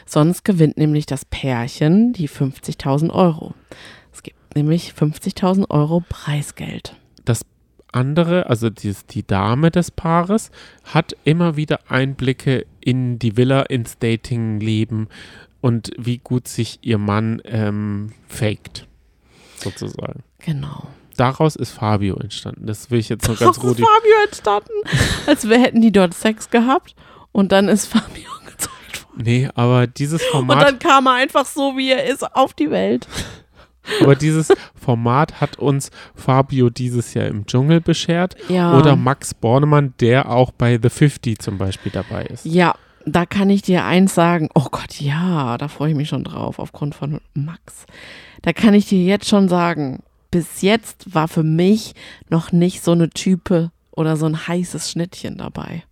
Sonst gewinnt nämlich das Pärchen die 50.000 Euro. Es gibt nämlich 50.000 Euro Preisgeld. Andere, also die, die Dame des Paares, hat immer wieder Einblicke in die Villa, ins Datingleben und wie gut sich ihr Mann ähm, faked, sozusagen. Genau. Daraus ist Fabio entstanden. Das will ich jetzt noch ganz Daraus ist. Fabio entstanden. Als wir hätten die dort Sex gehabt und dann ist Fabio gezeigt worden. Nee, aber dieses Und Format, dann kam er einfach so, wie er ist, auf die Welt. Aber dieses Format hat uns Fabio dieses Jahr im Dschungel beschert. Ja. Oder Max Bornemann, der auch bei The 50 zum Beispiel dabei ist. Ja, da kann ich dir eins sagen. Oh Gott, ja, da freue ich mich schon drauf, aufgrund von Max. Da kann ich dir jetzt schon sagen, bis jetzt war für mich noch nicht so eine Type oder so ein heißes Schnittchen dabei.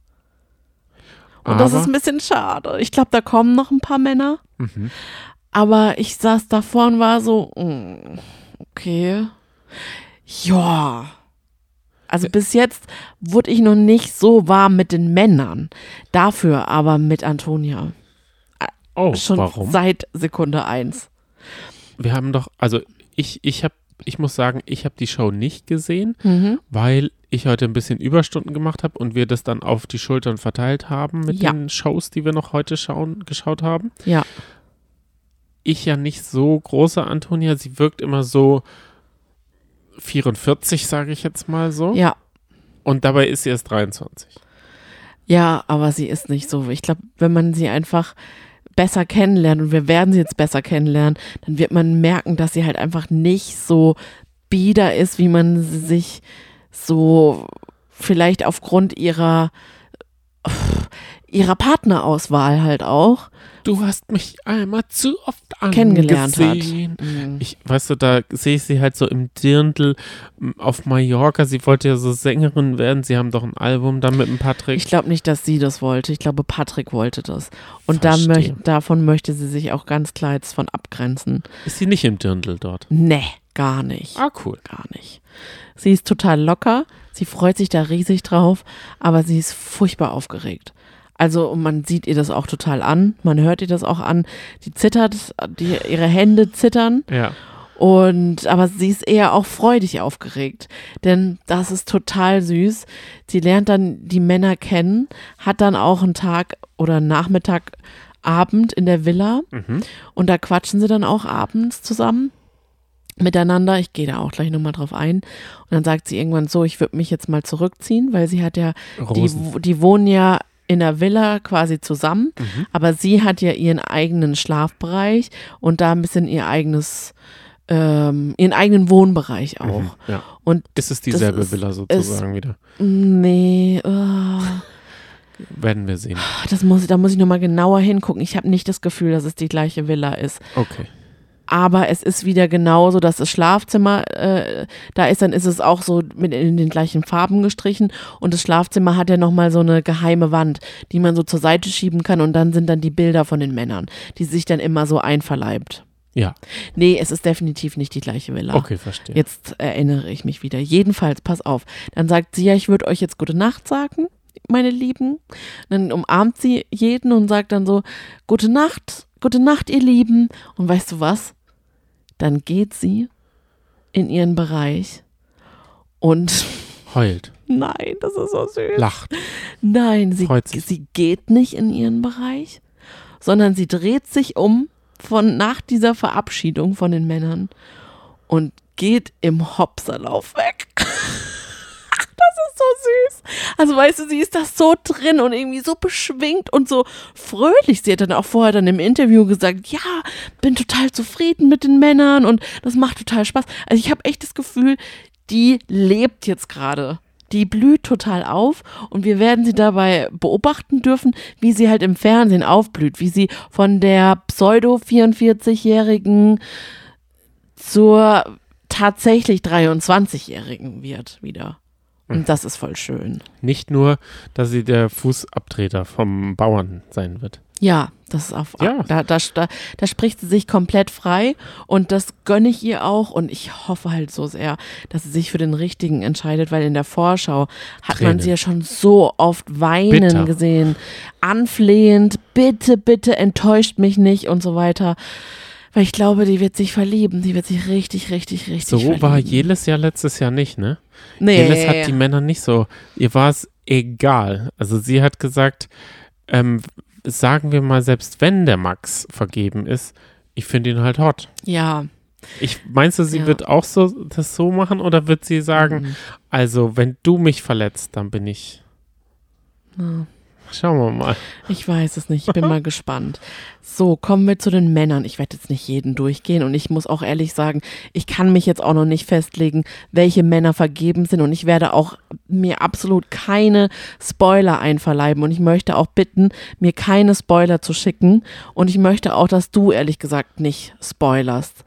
Und das Aber- ist ein bisschen schade. Ich glaube, da kommen noch ein paar Männer. Mhm. Aber ich saß davor und war so, mm, okay. Ja. Also bis jetzt wurde ich noch nicht so warm mit den Männern. Dafür aber mit Antonia. Oh, Schon warum? seit Sekunde eins. Wir haben doch, also ich, ich habe, ich muss sagen, ich habe die Show nicht gesehen, Mhm. weil ich heute ein bisschen Überstunden gemacht habe und wir das dann auf die Schultern verteilt haben mit Ja. den Shows, die wir noch heute schauen, geschaut haben. Ja. Ich ja nicht so große Antonia, sie wirkt immer so 44, sage ich jetzt mal so. Ja. Und dabei ist sie erst 23. Ja, aber sie ist nicht so. Ich glaube, wenn man sie einfach besser kennenlernt und wir werden sie jetzt besser kennenlernen, dann wird man merken, dass sie halt einfach nicht so bieder ist, wie man sie sich so vielleicht aufgrund ihrer ihrer Partnerauswahl halt auch Du hast mich einmal zu oft kennengelernt hat. Mhm. Ich, weißt du, da sehe ich sie halt so im Dirndl auf Mallorca. Sie wollte ja so Sängerin werden. Sie haben doch ein Album dann mit dem Patrick. Ich glaube nicht, dass sie das wollte. Ich glaube, Patrick wollte das. Und da möcht, davon möchte sie sich auch ganz klar jetzt von abgrenzen. Ist sie nicht im Dirndl dort? Nee, gar nicht. Ah, cool. Gar nicht. Sie ist total locker. Sie freut sich da riesig drauf, aber sie ist furchtbar aufgeregt. Also und man sieht ihr das auch total an, man hört ihr das auch an. Die zittert, die, ihre Hände zittern Ja. und aber sie ist eher auch freudig aufgeregt, denn das ist total süß. Sie lernt dann die Männer kennen, hat dann auch einen Tag oder Nachmittag, Abend in der Villa Mhm. und da quatschen sie dann auch abends zusammen miteinander. Ich gehe da auch gleich nochmal drauf ein. Und dann sagt sie irgendwann so, ich würde mich jetzt mal zurückziehen, weil sie hat ja, die, die wohnen ja in der Villa quasi zusammen, Mhm. aber sie hat ja ihren eigenen Schlafbereich und da ein bisschen ihr eigenes, ähm, ihren eigenen Wohnbereich auch. Mhm. Ja. Und Ist es dieselbe ist- Villa sozusagen wieder? nee, oh, Werden wir sehen. das muss, da muss ich nochmal genauer hingucken. Ich habe nicht das Gefühl, dass es die gleiche Villa ist. Okay. Aber es ist wieder genauso, dass das Schlafzimmer äh, da ist, dann ist es auch so mit in den gleichen Farben gestrichen und das Schlafzimmer hat ja nochmal so eine geheime Wand, die man so zur Seite schieben kann und dann sind dann die Bilder von den Männern, die sich dann immer so einverleibt. Ja. Nee, es ist definitiv nicht die gleiche Villa. Okay, verstehe. Jetzt erinnere ich mich wieder. Jedenfalls, pass auf. Dann sagt sie ja, ich würde euch jetzt gute Nacht sagen, meine Lieben. Dann umarmt sie jeden und sagt dann so, gute Nacht, gute Nacht, ihr Lieben. Und weißt du was? Dann geht sie in ihren Bereich und Heult. nein, das ist so süß. Lacht. Nein, sie, sie geht nicht in ihren Bereich, sondern sie dreht sich um von nach dieser Verabschiedung von den Männern und geht im Hopserlauf weg. Süß. Also weißt du, sie ist da so drin und irgendwie so beschwingt und so fröhlich. Sie hat dann auch vorher dann im Interview gesagt, ja, bin total zufrieden mit den Männern und das macht total Spaß. Also ich habe echt das Gefühl, die lebt jetzt gerade. Die blüht total auf und wir werden sie dabei beobachten dürfen, wie sie halt im Fernsehen aufblüht, wie sie von der Pseudo-44-Jährigen zur tatsächlich 23-Jährigen wird wieder. Und das ist voll schön. Nicht nur, dass sie der Fußabtreter vom Bauern sein wird. Ja, das ist auf, Ja. da, da, da, da spricht sie sich komplett frei und das gönne ich ihr auch und ich hoffe halt so sehr, dass sie sich für den richtigen entscheidet, weil in der Vorschau hat man Tränen. sie ja schon so oft weinen Bitter. gesehen, anflehend, bitte, bitte enttäuscht mich nicht und so weiter. Weil ich glaube, die wird sich verlieben. Die wird sich richtig, richtig, richtig So verlieben. war Jelis ja letztes Jahr nicht, ne? nee, Jelis hat die Männer nicht so, ihr war es egal. Also sie hat gesagt, ähm, sagen wir mal, selbst wenn der Max vergeben ist, ich finde ihn halt hot. Ja. Ich meinst du, sie Ja. wird auch so das so machen oder wird sie sagen, Mhm. also wenn du mich verletzt, dann bin ich. Ja. Schauen wir mal. Ich weiß es nicht, ich bin mal gespannt. So, kommen wir zu den Männern. Ich werde jetzt nicht jeden durchgehen und ich muss auch ehrlich sagen, ich kann mich jetzt auch noch nicht festlegen, welche Männer vergeben sind und ich werde auch mir absolut keine Spoiler einverleiben und ich möchte auch bitten, mir keine Spoiler zu schicken und ich möchte auch, dass du ehrlich gesagt nicht spoilerst.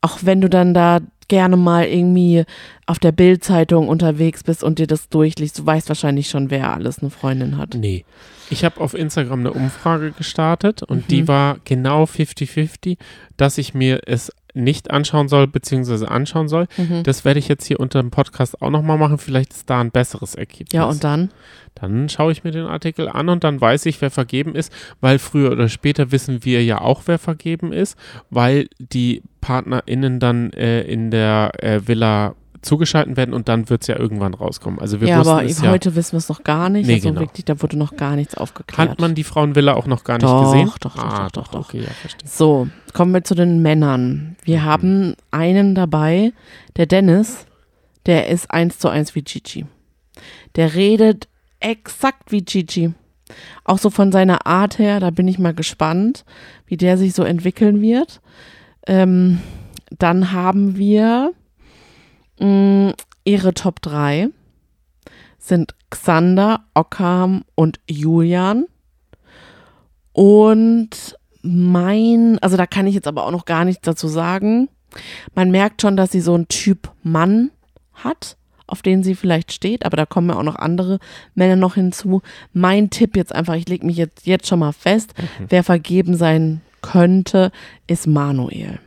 Auch wenn du dann da gerne mal irgendwie auf der Bildzeitung unterwegs bist und dir das durchliest, du weißt wahrscheinlich schon, wer alles eine Freundin hat. Nee. Ich habe auf Instagram eine Umfrage gestartet und Mhm. die war genau 50-50, dass ich mir es nicht anschauen soll, beziehungsweise anschauen soll. Mhm. Das werde ich jetzt hier unter dem Podcast auch nochmal machen. Vielleicht ist da ein besseres Ergebnis. Ja, und dann? Dann schaue ich mir den Artikel an und dann weiß ich, wer vergeben ist, weil früher oder später wissen wir ja auch, wer vergeben ist, weil die PartnerInnen dann äh, in der äh, Villa zugeschalten werden und dann wird es ja irgendwann rauskommen. Also wir ja, wussten aber es ja. heute wissen wir es noch gar nicht. Nee, also genau. wirklich, da wurde noch gar nichts aufgeklärt. Hat man die Frauenvilla auch noch gar nicht Doch, gesehen? doch, doch, ah, doch, doch, doch. Okay, ja, verstehe. so, kommen wir zu den Männern. Wir Mhm. haben einen dabei, der Dennis, der ist eins zu eins wie Gigi. Der redet exakt wie Gigi. Auch so von seiner Art her, da bin ich mal gespannt, wie der sich so entwickeln wird. Ähm, dann haben wir ihre Top 3 sind Xander, Ockham und Julian. Und mein, also da kann ich jetzt aber auch noch gar nichts dazu sagen. Man merkt schon, dass sie so einen Typ Mann hat, auf den sie vielleicht steht, aber da kommen ja auch noch andere Männer noch hinzu. Mein Tipp jetzt einfach, ich lege mich jetzt, jetzt schon mal fest, wer vergeben sein könnte, ist Manuel.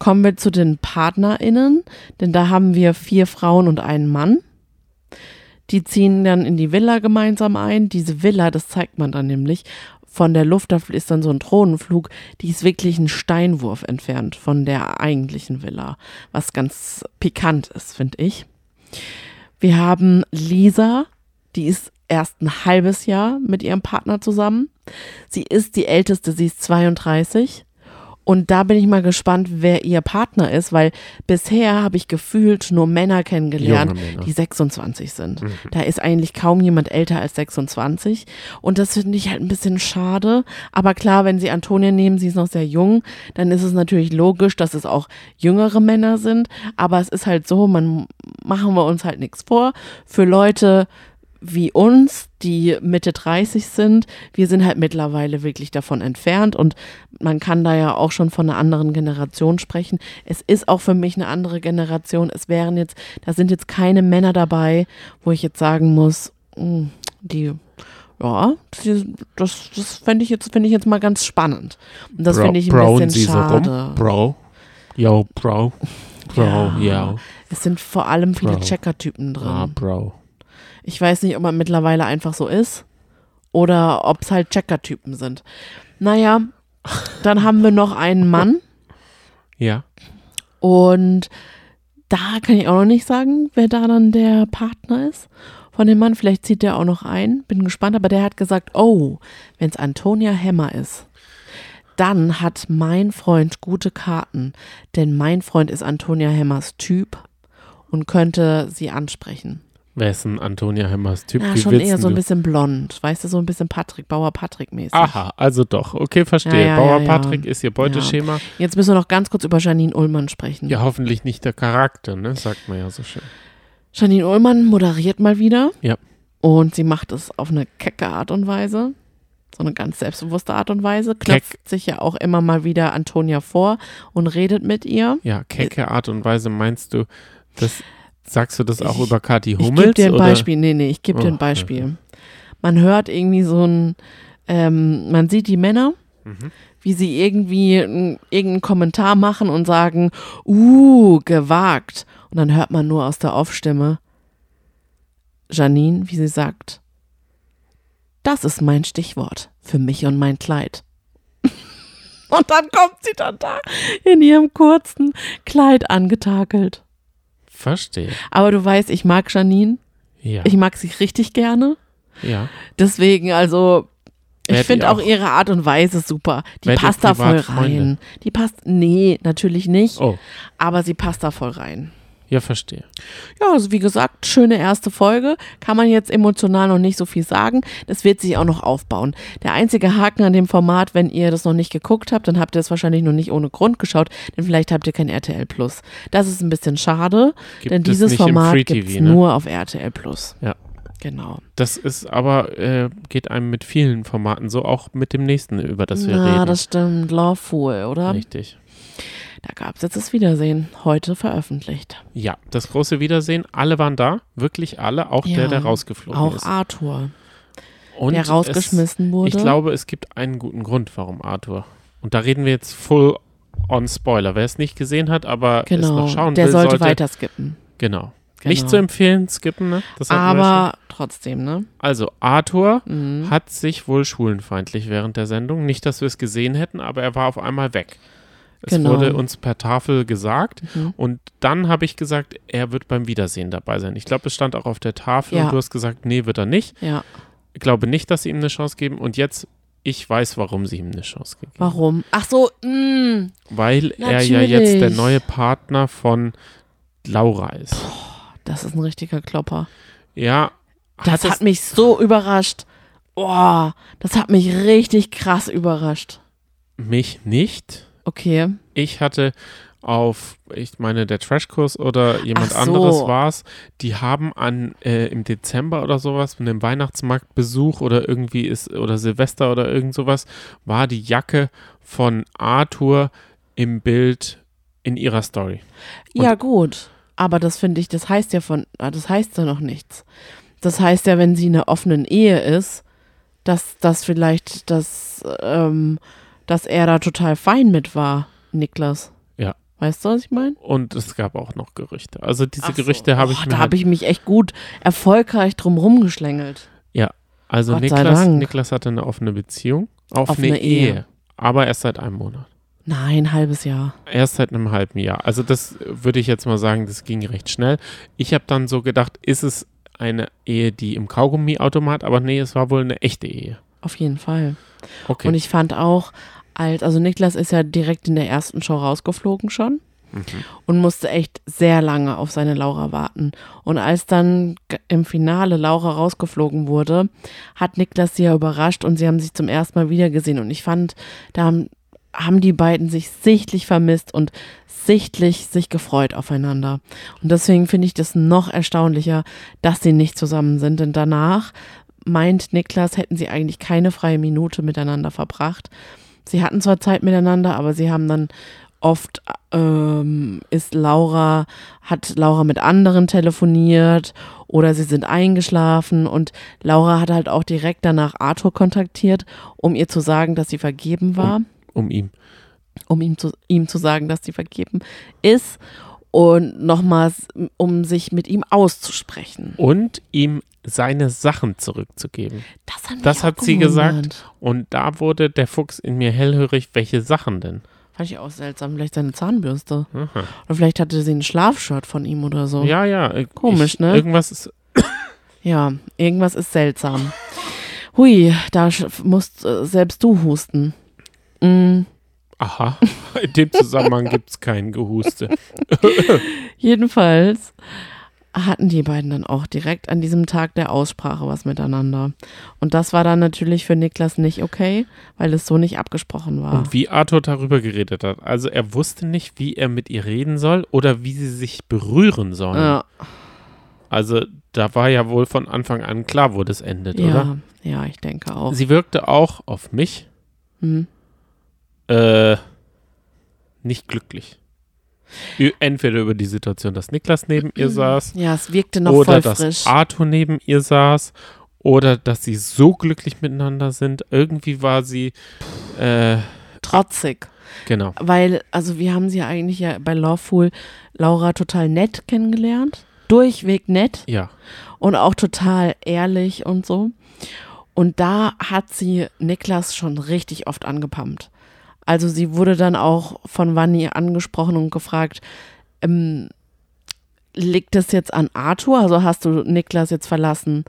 Kommen wir zu den PartnerInnen, denn da haben wir vier Frauen und einen Mann. Die ziehen dann in die Villa gemeinsam ein. Diese Villa, das zeigt man dann nämlich, von der Luft, da ist dann so ein Drohnenflug, die ist wirklich ein Steinwurf entfernt von der eigentlichen Villa, was ganz pikant ist, finde ich. Wir haben Lisa, die ist erst ein halbes Jahr mit ihrem Partner zusammen. Sie ist die älteste, sie ist 32. Und da bin ich mal gespannt, wer ihr Partner ist, weil bisher habe ich gefühlt nur Männer kennengelernt, Männer. die 26 sind. Mhm. Da ist eigentlich kaum jemand älter als 26. Und das finde ich halt ein bisschen schade. Aber klar, wenn sie Antonia nehmen, sie ist noch sehr jung, dann ist es natürlich logisch, dass es auch jüngere Männer sind. Aber es ist halt so, man machen wir uns halt nichts vor. Für Leute wie uns, die Mitte 30 sind, wir sind halt mittlerweile wirklich davon entfernt und man kann da ja auch schon von einer anderen Generation sprechen. Es ist auch für mich eine andere Generation. Es wären jetzt, da sind jetzt keine Männer dabei, wo ich jetzt sagen muss, mh, die, ja, das, das, fände ich jetzt, finde ich jetzt mal ganz spannend. Und das finde ich ein brown bisschen sie so schade. rum. Bro. Yo, Bro. Bro, Ja. yo. Es sind vor allem viele. Checker-Typen drin. Ah, Bro. Ich weiß nicht, ob man mittlerweile einfach so ist oder ob es halt Checker-Typen sind. Naja, dann haben wir noch einen Mann Ja. und da kann ich auch noch nicht sagen, wer da dann der Partner ist von dem Mann. Vielleicht zieht der auch noch ein. Bin gespannt, aber der hat gesagt, oh, wenn es Antonia Hemmer ist, dann hat mein Freund gute Karten, denn mein Freund ist Antonia Hemmers Typ und könnte sie ansprechen. Wer ist denn Antonia Hemmers Typ? Ja, Wie schon eher so ein bisschen blond, weißt du, so ein bisschen Patrick, Bauer Patrick mäßig. Aha, also doch. Okay, verstehe. Ja, ja, Bauer ja, ist ihr Beuteschema. Jetzt müssen wir noch ganz kurz über Janine Ullmann sprechen. Ja. hoffentlich nicht der Charakter, ne? Sagt man ja so schön. Janine Ullmann moderiert mal wieder. Ja. Und sie macht es auf eine kecke Art und Weise. So eine ganz selbstbewusste Art und Weise. Knöpft sich ja auch immer mal wieder Antonia vor und redet mit ihr. Ja, kecke Art und Weise meinst du, das sagst du das auch Ich- über Kathi Ich Hummels? gebe dir ein oder? Beispiel. Nee, nee, ich gebe dir Oh, ein Beispiel. Man hört irgendwie so ein, ähm, man sieht die Männer, Mhm. wie sie irgendwie n- irgendeinen Kommentar machen und sagen, uh, gewagt. Und dann hört man nur aus der Off-Stimme Janine, wie sie sagt, das ist mein Stichwort für mich und mein Kleid. Und dann kommt sie dann da in ihrem kurzen Kleid angetakelt. Verstehe. Aber du weißt, ich mag Janine. Ja. Ich mag sie richtig gerne. ja. Deswegen, also, ich finde auch auch- ihre Art und Weise super. Die passt da voll rein. Die passt, nee, natürlich nicht. Oh, Aber sie passt da voll rein. Ja, verstehe. Ja, also wie gesagt, schöne erste Folge. Kann man jetzt emotional noch nicht so viel sagen. Das wird sich auch noch aufbauen. Der einzige Haken an dem Format, wenn ihr das noch nicht geguckt habt, dann habt ihr es wahrscheinlich noch nicht ohne Grund geschaut, denn vielleicht habt ihr kein RTL Plus. Das ist ein bisschen schade, Gibt denn es dieses Format gibt es ne? nur auf RTL Plus. Ja. Genau. Das ist aber, äh, geht einem mit vielen Formaten so, auch mit dem nächsten, über das wir Na, reden. das stimmt. Lawful, oder? Richtig. Da gab es jetzt das Wiedersehen. Heute veröffentlicht. Ja, das große Wiedersehen. Alle waren da, wirklich alle, auch Ja, der, der rausgeflogen Auch ist. Arthur, Und der rausgeschmissen es, wurde. Ich glaube, es gibt einen guten Grund, warum Arthur. Und da reden wir jetzt full on Spoiler. Wer es nicht gesehen hat, aber es genau. noch schauen der will, sollte, sollte weiter skippen. Genau. Genau. Nicht zu empfehlen, skippen, ne? Aber trotzdem, ne? Also, Arthur Mhm. hat sich wohl schwulenfeindlich während der Sendung. Nicht, dass wir es gesehen hätten, aber er war auf einmal weg. Es Genau. wurde uns per Tafel gesagt Mhm. und dann habe ich gesagt, er wird beim Wiedersehen dabei sein. Ich glaube, es stand auch auf der Tafel Ja. und du hast gesagt, nee, wird er nicht. Ja. Ich glaube nicht, dass sie ihm eine Chance geben und jetzt, ich weiß, warum sie ihm eine Chance geben. Warum? Ach so, mh. Weil er ja jetzt der Natürlich. neue Partner von Laura ist. das ist ein richtiger Klopper. Ja, Das hat mich so überrascht. Boah, das hat mich richtig krass überrascht. mich nicht. Okay. Ich hatte auf, ich meine, der Trashkurs oder jemand so. anderes war es, die haben an äh, im Dezember oder sowas, mit einem Weihnachtsmarktbesuch oder irgendwie ist, oder Silvester oder irgend sowas, war die Jacke von Arthur im Bild in ihrer Story. Und- ja, gut. Aber das finde ich, das heißt ja von, ah, das heißt ja noch nichts. Das heißt ja, wenn sie in einer offenen Ehe ist, dass das vielleicht, dass, ähm, dass er da total fein mit war, Niklas. Ja. Weißt du, was ich meine? Und es gab auch noch Gerüchte. Also diese so. Gerüchte habe ich Och, mir Da halt, habe ich mich echt gut erfolgreich drum rumgeschlängelt. also Gott Niklas. Niklas hatte eine offene Beziehung, offene, Offene Ehe, Ehe. aber erst seit einem Monat. Nein, halbes Jahr. Erst seit einem halben Jahr. Also das würde ich jetzt mal sagen, das ging recht schnell. Ich habe dann so gedacht, ist es eine Ehe, die im Kaugummiautomat, aber nee, es war wohl eine echte Ehe. Auf jeden Fall. Okay. Und ich fand auch, als, also Niklas ist ja direkt in der ersten Show rausgeflogen schon Mhm. und musste echt sehr lange auf seine Laura warten. Und als dann im Finale Laura rausgeflogen wurde, hat Niklas sie ja überrascht und sie haben sich zum ersten Mal wiedergesehen. Und ich fand, da haben, haben die beiden sich sichtlich vermisst und sichtlich sich gefreut aufeinander. Und deswegen finde ich das noch erstaunlicher, dass sie nicht zusammen sind. Denn danach meint Niklas, hätten sie eigentlich keine freie Minute miteinander verbracht. Sie hatten zwar Zeit miteinander, aber sie haben dann oft ähm, ist Laura, hat Laura mit anderen telefoniert oder sie sind eingeschlafen und Laura hat halt auch direkt danach Arthur kontaktiert, um ihr zu sagen, dass sie vergeben war um ihm. um ihm zu, ihm zu sagen, dass sie vergeben ist und nochmals, um sich mit ihm auszusprechen. Und ihm seine Sachen zurückzugeben. Das hat, mich Das hat sie gesagt. Und da wurde der Fuchs in mir hellhörig, welche Sachen denn? Fand ich auch seltsam. Vielleicht seine Zahnbürste. Aha. Oder vielleicht hatte sie ein Schlafshirt von ihm oder so. Ja, ja. Komisch, ich, ne? Irgendwas ist. Ja, irgendwas ist seltsam. Hui, da musst äh, selbst du husten. Mm, Aha. In dem Zusammenhang gibt es kein Gehuste. jedenfalls hatten die beiden dann auch direkt an diesem Tag der Aussprache was miteinander. Und das war dann natürlich für Niklas nicht okay, weil es so nicht abgesprochen war. Und wie Arthur darüber geredet hat. Also er wusste nicht, wie er mit ihr reden soll oder wie sie sich berühren sollen. ja, Also da war ja wohl von Anfang an klar, wo das endet, oder? ja, ja, ich denke auch. Sie wirkte auch auf mich Hm. Äh, nicht glücklich. Entweder über die Situation, dass Niklas neben ihr saß Ja, es wirkte noch oder voll dass frisch. Arthur neben ihr saß oder dass sie so glücklich miteinander sind. Irgendwie war sie, äh, Trotzig. genau. Weil, also wir haben sie ja eigentlich ja bei Lawful Laura total nett kennengelernt. Durchweg nett Ja, und auch total ehrlich und so. Und da hat sie Niklas schon richtig oft angepumpt. Also sie wurde dann auch von Vanni angesprochen und gefragt, ähm, liegt das jetzt an Arthur? Also hast du Niklas jetzt verlassen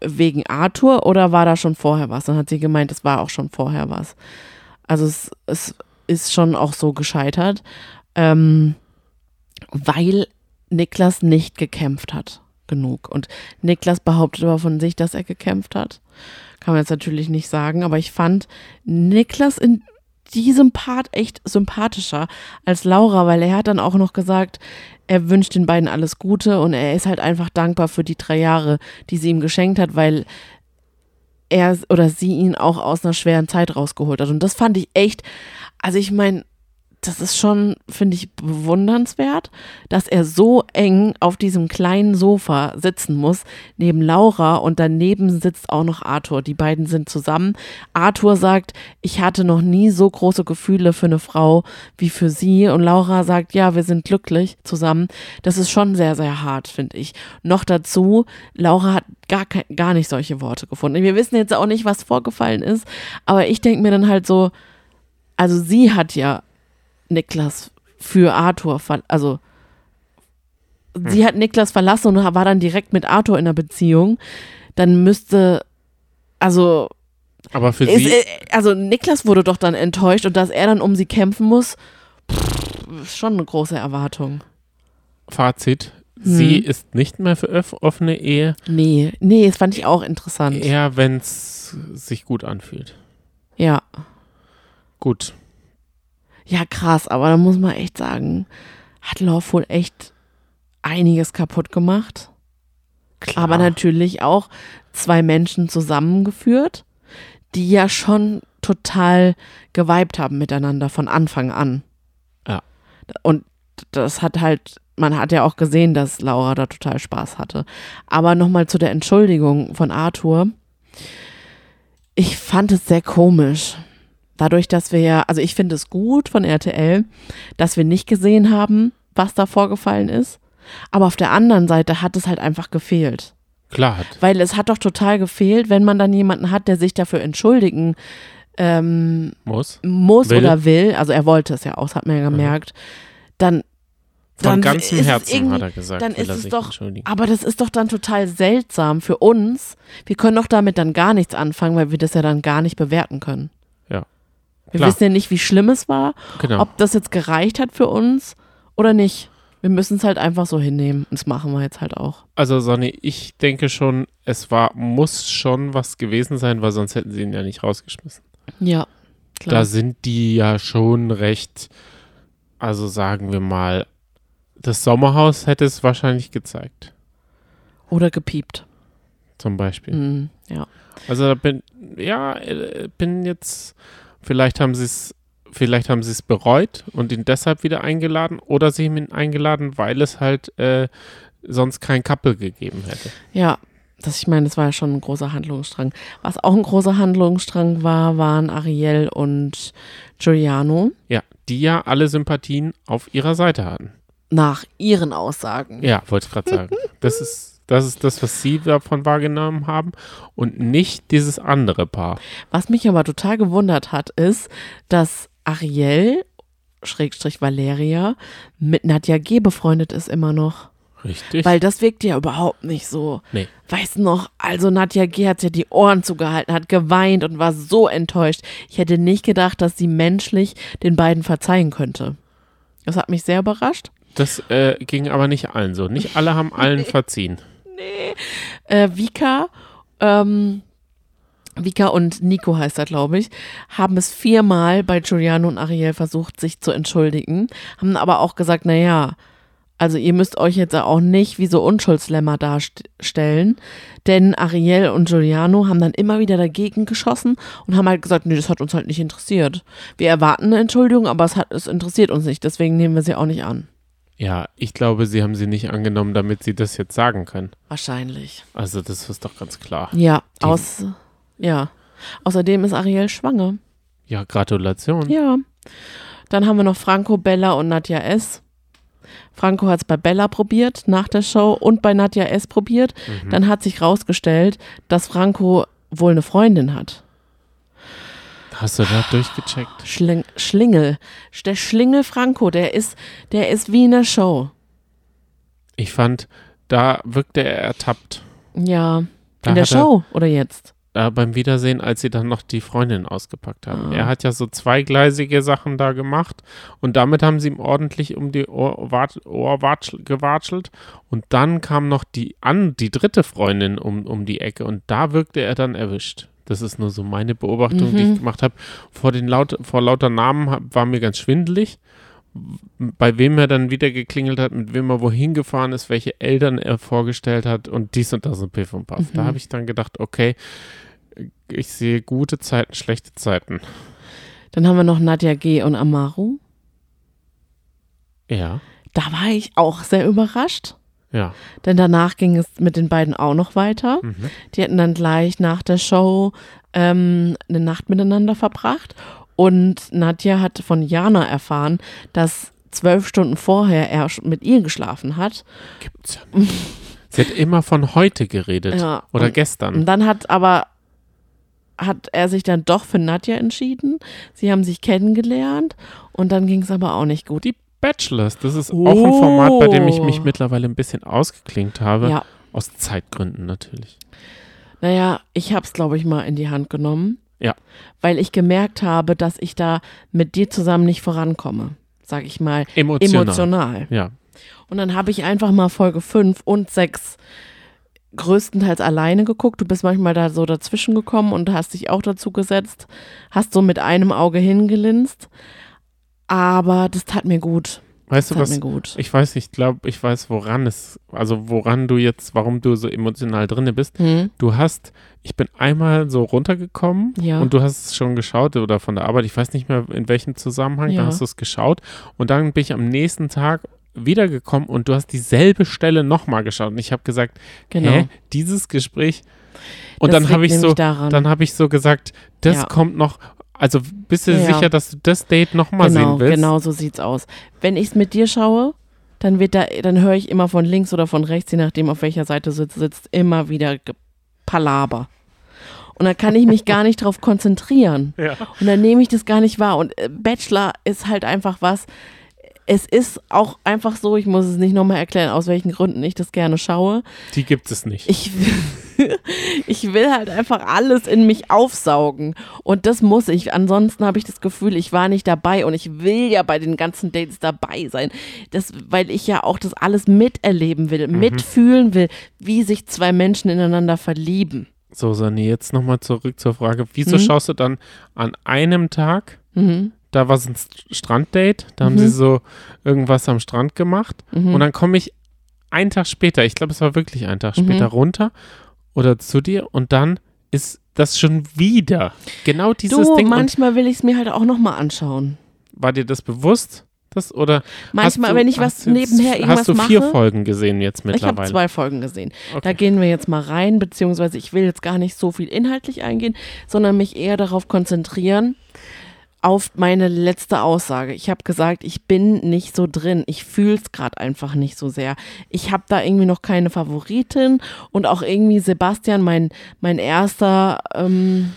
wegen Arthur oder war da schon vorher was? Dann hat sie gemeint, es war auch schon vorher was. Also es, es ist schon auch so gescheitert, ähm, weil Niklas nicht gekämpft hat genug. Und Niklas behauptet aber von sich, dass er gekämpft hat. Kann man jetzt natürlich nicht sagen, aber ich fand Niklas in diesem Part echt sympathischer als Laura, weil er hat dann auch noch gesagt, er wünscht den beiden alles Gute und er ist halt einfach dankbar für die drei Jahre, die sie ihm geschenkt hat, weil er oder sie ihn auch aus einer schweren Zeit rausgeholt hat. Und das fand ich echt, also ich meine, das ist schon, finde ich, bewundernswert, dass er so eng auf diesem kleinen Sofa sitzen muss, neben Laura und daneben sitzt auch noch Arthur. Die beiden sind zusammen. Arthur sagt, ich hatte noch nie so große Gefühle für eine Frau wie für sie. Und Laura sagt, ja, wir sind glücklich zusammen. Das ist schon sehr, sehr hart, finde ich. Noch dazu, Laura hat gar, gar nicht solche Worte gefunden. Wir wissen jetzt auch nicht, was vorgefallen ist, aber ich denke mir dann halt so, also sie hat ja Niklas für Arthur, also sie hat Niklas verlassen und war dann direkt mit Arthur in einer Beziehung, dann müsste, also aber für ist, sie. Äh, also Niklas wurde doch dann enttäuscht und dass er dann um sie kämpfen muss, pff, ist schon eine große Erwartung. Fazit. Sie hm. ist nicht mehr für offene Ehe. Nee, nee, das fand ich auch interessant. Eher, wenn es sich gut anfühlt. Ja. Gut. Ja, krass, aber da muss man echt sagen, hat Love wohl echt einiges kaputt gemacht. Klar. Aber natürlich auch zwei Menschen zusammengeführt, die ja schon total geweibt haben miteinander von Anfang an. Ja. Und das hat halt, man hat ja auch gesehen, dass Laura da total Spaß hatte. Aber nochmal zu der Entschuldigung von Arthur. Ich fand es sehr komisch dadurch, dass wir ja, also ich finde es gut von RTL, dass wir nicht gesehen haben, was da vorgefallen ist. Aber auf der anderen Seite hat es halt einfach gefehlt. Klar. Hat. Weil es hat doch total gefehlt, wenn man dann jemanden hat, der sich dafür entschuldigen ähm, muss, muss will. oder will. Also er wollte es ja auch, das hat man ja gemerkt. Dann von dann ganzem Herzen hat er gesagt. Dann ist es doch, aber das ist doch dann total seltsam für uns. Wir können doch damit dann gar nichts anfangen, weil wir das ja dann gar nicht bewerten können. Wir Klar. wissen ja nicht, wie schlimm es war, genau. ob das jetzt gereicht hat für uns oder nicht. Wir müssen es halt einfach so hinnehmen. Und das machen wir jetzt halt auch. Also, Sonny, ich denke schon, es war, muss schon was gewesen sein, weil sonst hätten sie ihn ja nicht rausgeschmissen. Ja, klar. Da sind die ja schon recht, also sagen wir mal, das Sommerhaus hätte es wahrscheinlich gezeigt. Oder gepiept. Zum Beispiel. Mm, ja. Also da bin, ja, äh, bin jetzt Vielleicht haben sie es vielleicht haben sie es bereut und ihn deshalb wieder eingeladen oder sie haben ihn eingeladen, weil es halt äh, sonst kein Couple gegeben hätte. Ja, das, ich meine, das war ja schon ein großer Handlungsstrang. Was auch ein großer Handlungsstrang war, waren Ariel und Giuliano. Ja, die ja alle Sympathien auf ihrer Seite hatten. Nach ihren Aussagen. Ja, wollte ich gerade sagen. Das ist das ist das, was Sie davon wahrgenommen haben und nicht dieses andere Paar. Was mich aber total gewundert hat, ist, dass Ariel, Schrägstrich Valeria, mit Nadja G. befreundet ist immer noch. Richtig. Weil das wirkt ja überhaupt nicht so. Nee. Weißt du noch, also Nadja G. hat ja die Ohren zugehalten, hat geweint und war so enttäuscht. Ich hätte nicht gedacht, dass sie menschlich den beiden verzeihen könnte. Das hat mich sehr überrascht. Das äh, ging aber nicht allen so. Nicht alle haben allen verziehen nee. Äh, Vika, ähm, Vika und Nico heißt er, glaube ich, haben es viermal bei Giuliano und Ariel versucht, sich zu entschuldigen, haben aber auch gesagt, naja, also ihr müsst euch jetzt auch nicht wie so Unschuldslämmer darstellen, denn Ariel und Giuliano haben dann immer wieder dagegen geschossen und haben halt gesagt, nee, das hat uns halt nicht interessiert. Wir erwarten eine Entschuldigung, aber es, hat, es interessiert uns nicht, deswegen nehmen wir sie auch nicht an. Ja, ich glaube, sie haben sie nicht angenommen, damit sie das jetzt sagen können. Wahrscheinlich. Also das ist doch ganz klar. Ja, aus, ja. Außerdem ist Ariel schwanger. Ja, Gratulation. Ja. Dann haben wir noch Franco, Bella und Nadja S. Franco hat es bei Bella probiert nach der Show und bei Nadja S probiert. Mhm. Dann hat sich rausgestellt, dass Franco wohl eine Freundin hat. Hast du da durchgecheckt? Schling, Schlingel. Der Schlingel Franco, der ist, der ist wie in der Show. Ich fand, da wirkte er ertappt. Ja. Da in der hat er- Show oder jetzt? Äh, beim Wiedersehen, als sie dann noch die Freundin ausgepackt haben. Ah. Er hat ja so zweigleisige Sachen da gemacht und damit haben sie ihm ordentlich um die Ohr, wat, Ohr watsch, gewatschelt und dann kam noch die an, die dritte Freundin um, um die Ecke und da wirkte er dann erwischt. Das ist nur so meine Beobachtung, die Mhm. ich gemacht habe. Vor, den laut, vor lauter Namen hab, war mir ganz schwindelig. Bei wem er dann wieder geklingelt hat, mit wem er wohin gefahren ist, welche Eltern er vorgestellt hat und dies und das und Piff und Puff. Da Mhm. habe ich dann gedacht, okay, ich sehe gute Zeiten, schlechte Zeiten. Dann haben wir noch Nadja G. und Amaru. Ja, Da war ich auch sehr überrascht, ja. denn danach ging es mit den beiden auch noch weiter. Mhm. Die hatten dann gleich nach der Show ähm, eine Nacht miteinander verbracht und Nadja hat von Jana erfahren, dass zwölf Stunden vorher er mit ihr geschlafen hat. Gibt's ja nicht. Sie hat immer von heute geredet. Ja, Oder und- gestern. Und dann hat aber hat er sich dann doch für Nadja entschieden. Sie haben sich kennengelernt und dann ging es aber auch nicht gut. Die Bachelors, das ist auch ein Format, bei dem ich mich Oh. mittlerweile ein bisschen ausgeklinkt habe. Ja, Aus Zeitgründen natürlich. naja, ich habe es, glaube ich, mal in die Hand genommen. Ja. Weil ich gemerkt habe, dass ich da mit dir zusammen nicht vorankomme. Sag ich mal, Emotional. emotional. Ja. Und dann habe ich einfach mal Folge 5 und 6 größtenteils alleine geguckt. Du bist manchmal da so dazwischen gekommen und hast dich auch dazu gesetzt, hast so mit einem Auge hingelinst. Aber das tat mir gut. Weißt Das du tat mir was? gut. Ich weiß, ich glaube, ich weiß, woran es, also woran du jetzt, warum du so emotional drinne bist. Hm? Du hast, ich bin einmal so runtergekommen Ja. und du hast es schon geschaut oder von der Arbeit, ich weiß nicht mehr in welchem Zusammenhang, Ja. da hast du es geschaut und dann bin ich am nächsten Tag wiedergekommen und du hast dieselbe Stelle nochmal geschaut und ich habe gesagt, Genau. hä, dieses Gespräch und Das dann habe ich so, daran. dann habe ich so gesagt, das Ja. kommt noch, also bist du Ja. sicher, dass du das Date nochmal genau, sehen willst? genau so sieht's aus. Wenn ich es mit dir schaue, dann wird da, dann höre ich immer von links oder von rechts, je nachdem auf welcher Seite du sitzt, sitzt immer wieder Palaber. Und dann kann ich mich gar nicht drauf konzentrieren. Ja. Und dann nehme ich das gar nicht wahr. Und äh, Bachelor ist halt einfach was. Es ist auch einfach so, ich muss es nicht nochmal erklären, aus welchen Gründen ich das gerne schaue. Die gibt es nicht. Ich will, ich will halt einfach alles in mich aufsaugen. Und das muss ich. Ansonsten habe ich das Gefühl, ich war nicht dabei und ich will ja bei den ganzen Dates dabei sein. Das, weil ich ja auch das alles miterleben will, mitfühlen will, wie sich zwei Menschen ineinander verlieben. So, Sani, jetzt nochmal zurück zur Frage. Wieso Mhm. schaust du dann an einem Tag, Mhm. da war es ein St- Stranddate, da haben Mhm. sie so irgendwas am Strand gemacht Mhm. und dann komme ich einen Tag später, ich glaube, es war wirklich ein Tag Mhm. später runter oder zu dir und dann ist das schon wieder genau dieses du, Ding. Und manchmal will ich es mir halt auch nochmal anschauen. war dir das bewusst? Das, oder Manchmal, du, wenn ich was nebenher irgendwas Hast du mache. vier Folgen gesehen jetzt Ich habe mittlerweile? zwei Folgen gesehen. Da Okay. gehen wir jetzt mal rein, beziehungsweise ich will jetzt gar nicht so viel inhaltlich eingehen, sondern mich eher darauf konzentrieren, auf meine letzte Aussage. Ich habe gesagt, ich bin nicht so drin. Ich fühle es gerade einfach nicht so sehr. Ich habe da irgendwie noch keine Favoritin und auch irgendwie Sebastian, mein, mein erster ähm,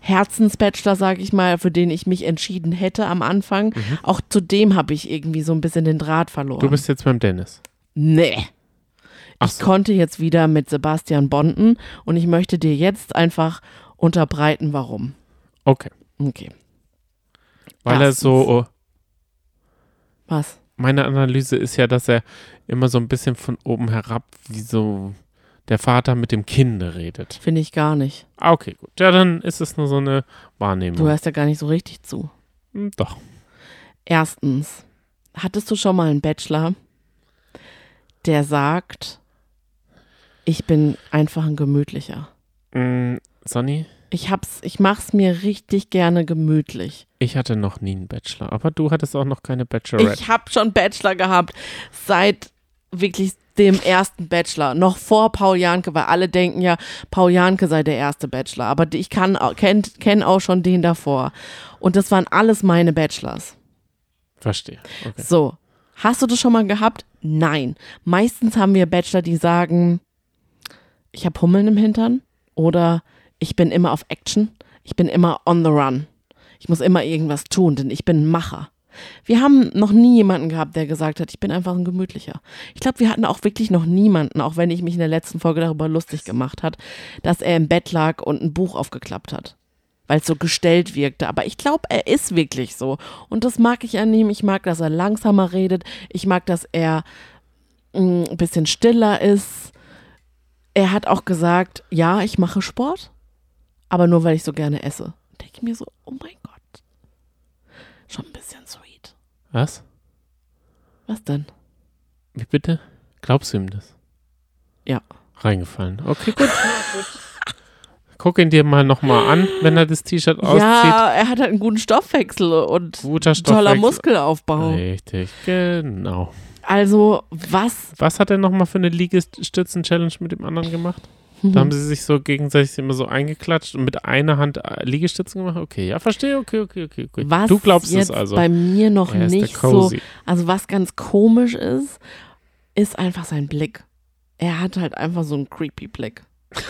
Herzensbachelor, sage ich mal, für den ich mich entschieden hätte am Anfang. Auch zu dem habe ich irgendwie so ein bisschen den Draht verloren. Du bist jetzt beim Dennis. Nee. Ach Ich so. konnte jetzt wieder mit Sebastian bonden und ich möchte dir jetzt einfach unterbreiten, warum. Okay. Okay. Weil er so, Was? meine Analyse ist ja, dass er immer so ein bisschen von oben herab wie so der Vater mit dem Kind redet. Finde ich gar nicht. Ah, okay, gut. Ja, dann ist es nur so eine Wahrnehmung. Du hörst ja gar nicht so richtig zu. Hm, Doch. Erstens, hattest du schon mal einen Bachelor, der sagt, ich bin einfach ein gemütlicher. Mm, Sonny, Ich hab's, ich mach's mir richtig gerne gemütlich. ich hatte noch nie einen Bachelor, aber du hattest auch noch keine Bachelorette. Ich habe schon Bachelor gehabt, seit wirklich dem ersten Bachelor, noch vor Paul Janke, weil alle denken ja, Paul Janke sei der erste Bachelor, aber ich kann kenne kenn auch schon den davor. Und das waren alles meine Bachelors. Verstehe. Okay. So, hast du das schon mal gehabt? Nein. Meistens haben wir Bachelor, die sagen, ich habe Hummeln im Hintern oder ich bin immer auf Action, ich bin immer on the run. Ich muss immer irgendwas tun, denn ich bin ein Macher. Wir haben noch nie jemanden gehabt, der gesagt hat, ich bin einfach ein gemütlicher. Ich glaube, wir hatten auch wirklich noch niemanden, auch wenn ich mich in der letzten Folge darüber lustig gemacht hat, dass er im Bett lag und ein Buch aufgeklappt hat. Weil es so gestellt wirkte. Aber ich glaube, er ist wirklich so. Und das mag ich an ihm. Ich mag, dass er langsamer redet. Ich mag, dass er mm, ein bisschen stiller ist. Er hat auch gesagt, ja, ich mache Sport, aber nur weil ich so gerne esse. Denke ich mir so, oh mein Gott. Schon ein bisschen sweet. Was? Was denn? Wie bitte? Glaubst du ihm das? Ja. Reingefallen. Okay, gut. Guck ihn dir mal nochmal an, wenn er das T-Shirt auszieht. Ja, er hat halt einen guten Stoffwechsel und Guter toller Stoffwechsel. Muskelaufbau. Richtig, genau. Also, was? Was hat er nochmal für eine Liegestützen-Challenge mit dem anderen gemacht? Da haben sie sich so gegenseitig immer so eingeklatscht und mit einer Hand äh, Liegestützen gemacht. Okay, ja, verstehe. Okay, okay, okay. okay. Was du glaubst jetzt es also. bei mir noch Er nicht so, also was ganz komisch ist, ist einfach sein Blick. Er hat halt einfach so einen creepy Blick.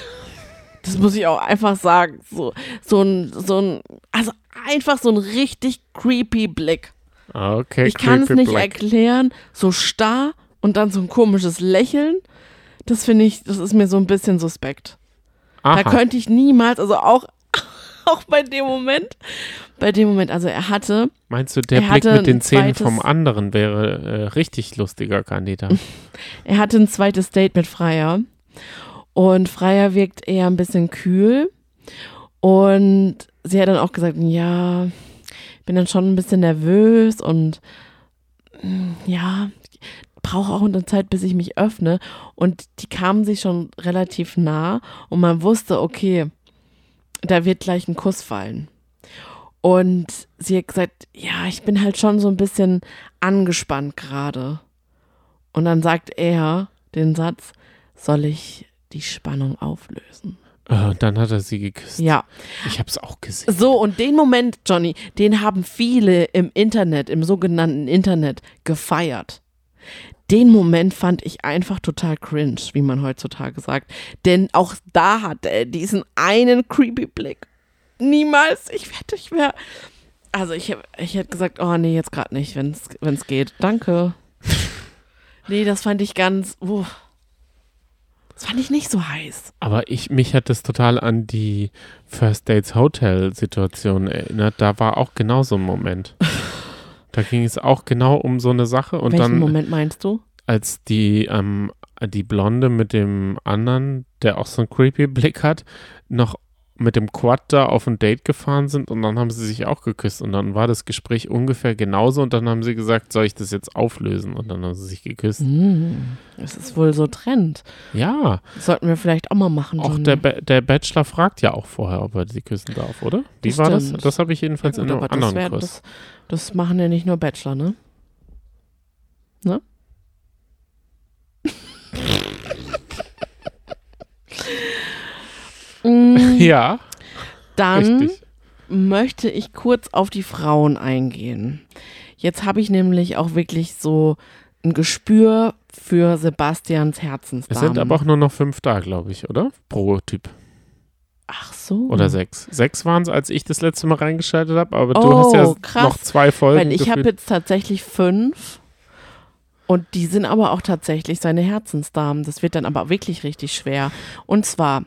Das muss ich auch einfach sagen. So, so ein, so ein, also einfach so ein richtig creepy Blick. Okay, Ich kann es nicht black. erklären. So starr und dann so ein komisches Lächeln. Das finde ich, das ist mir so ein bisschen suspekt. Da Aha. könnte ich niemals, also auch, auch bei dem Moment, bei dem Moment, also er hatte, Meinst du, der Er Blick mit den Zähnen zweites- vom anderen wäre äh, richtig lustiger Kandidat? er hatte ein zweites Date mit Freier und Freier wirkt eher ein bisschen kühl und sie hat dann auch gesagt, ja, ich bin dann schon ein bisschen nervös und mm, ja, brauche auch eine Zeit, bis ich mich öffne und die kamen sich schon relativ nah und man wusste, okay, da wird gleich ein Kuss fallen. Und sie hat gesagt, ja, ich bin halt schon so ein bisschen angespannt gerade. Und dann sagt er den Satz, soll ich die Spannung auflösen? Und dann hat er sie geküsst. Ja, Ich habe es auch gesehen. so und den Moment, Johnny, den haben viele im Internet, im sogenannten Internet gefeiert. Den Moment fand ich einfach total cringe, wie man heutzutage sagt. Denn auch da hat er diesen einen creepy Blick. Niemals. Ich wette, ich wäre. Also ich, ich hätte gesagt, oh nee, jetzt gerade nicht, wenn es geht. Danke. nee, das fand ich ganz. Uh, das fand ich nicht so heiß. Aber ich, mich hat das total an die First Dates Hotel Situation erinnert. Da war auch genau so ein Moment. Da ging es auch genau um so eine Sache und Welchen dann, Moment meinst du? als die, ähm, die Blonde mit dem anderen, der auch so einen creepy Blick hat, noch mit dem Quad da auf ein Date gefahren sind und dann haben sie sich auch geküsst und dann war das Gespräch ungefähr genauso und dann haben sie gesagt, soll ich das jetzt auflösen und dann haben sie sich geküsst. Hm, das ist wohl so Trend. Ja, Das sollten wir vielleicht auch mal machen. auch der, Ba- der Bachelor fragt ja auch vorher, ob er sie küssen darf, oder? Wie Das war das? stimmt. Das habe ich jedenfalls Ja, in einem anderen wär, Kurs. das, das machen ja nicht nur Bachelor, ne? Ne? Mm, Ja, Dann richtig. möchte ich kurz auf die Frauen eingehen. Jetzt habe ich nämlich auch wirklich so ein Gespür für Sebastians Es Herzensdamen. sind aber auch nur noch fünf da, glaube ich, oder? Pro Typ. Ach so. Oder sechs. Sechs waren es, als ich das letzte Mal reingeschaltet habe, aber du Oh, hast ja krass. noch zwei Folgen. Weil ich habe jetzt tatsächlich fünf. Und die sind aber auch tatsächlich seine Herzensdamen. Das wird dann aber wirklich richtig schwer. Und zwar,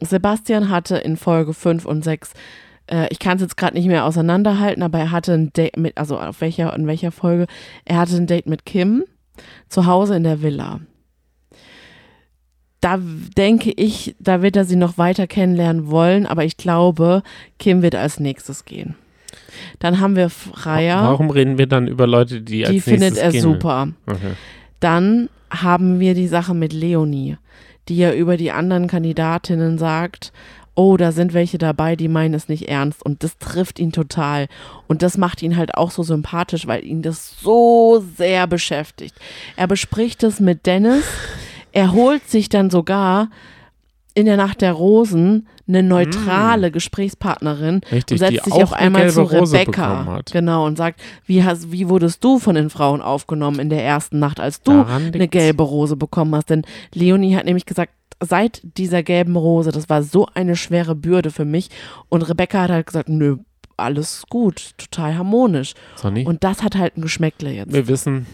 Sebastian hatte in Folge 5 und 6, äh, ich kann es jetzt gerade nicht mehr auseinanderhalten, aber er hatte ein Date mit, also auf welcher, in welcher Folge, er hatte ein Date mit Kim zu Hause in der Villa. Da denke ich, da wird er sie noch weiter kennenlernen wollen, aber ich glaube, Kim wird als nächstes gehen. Dann haben wir Freier. Warum reden wir dann über Leute, die, Die als findet nächstes er gehen? super. Okay. Dann haben wir die Sache mit Leonie, die ja über die anderen Kandidatinnen sagt, oh, da sind welche dabei, die meinen es nicht ernst. Und das trifft ihn total. Und das macht ihn halt auch so sympathisch, weil ihn das so sehr beschäftigt. Er bespricht es mit Dennis. Er holt sich dann sogar in der Nacht der Rosen eine neutrale Gesprächspartnerin Mm. Richtig, und setzt sich auch eine einmal zu Rose Rebecca. Genau, und sagt, wie, hast, wie wurdest du von den Frauen aufgenommen in der ersten Nacht, als du Daran eine gelbe Rose bekommen hast? Denn Leonie hat nämlich gesagt, seit dieser gelben Rose, das war so eine schwere Bürde für mich. Und Rebecca hat halt gesagt, nö, alles gut, total harmonisch. Sonny, Und das hat halt ein Geschmäckle jetzt. wir wissen,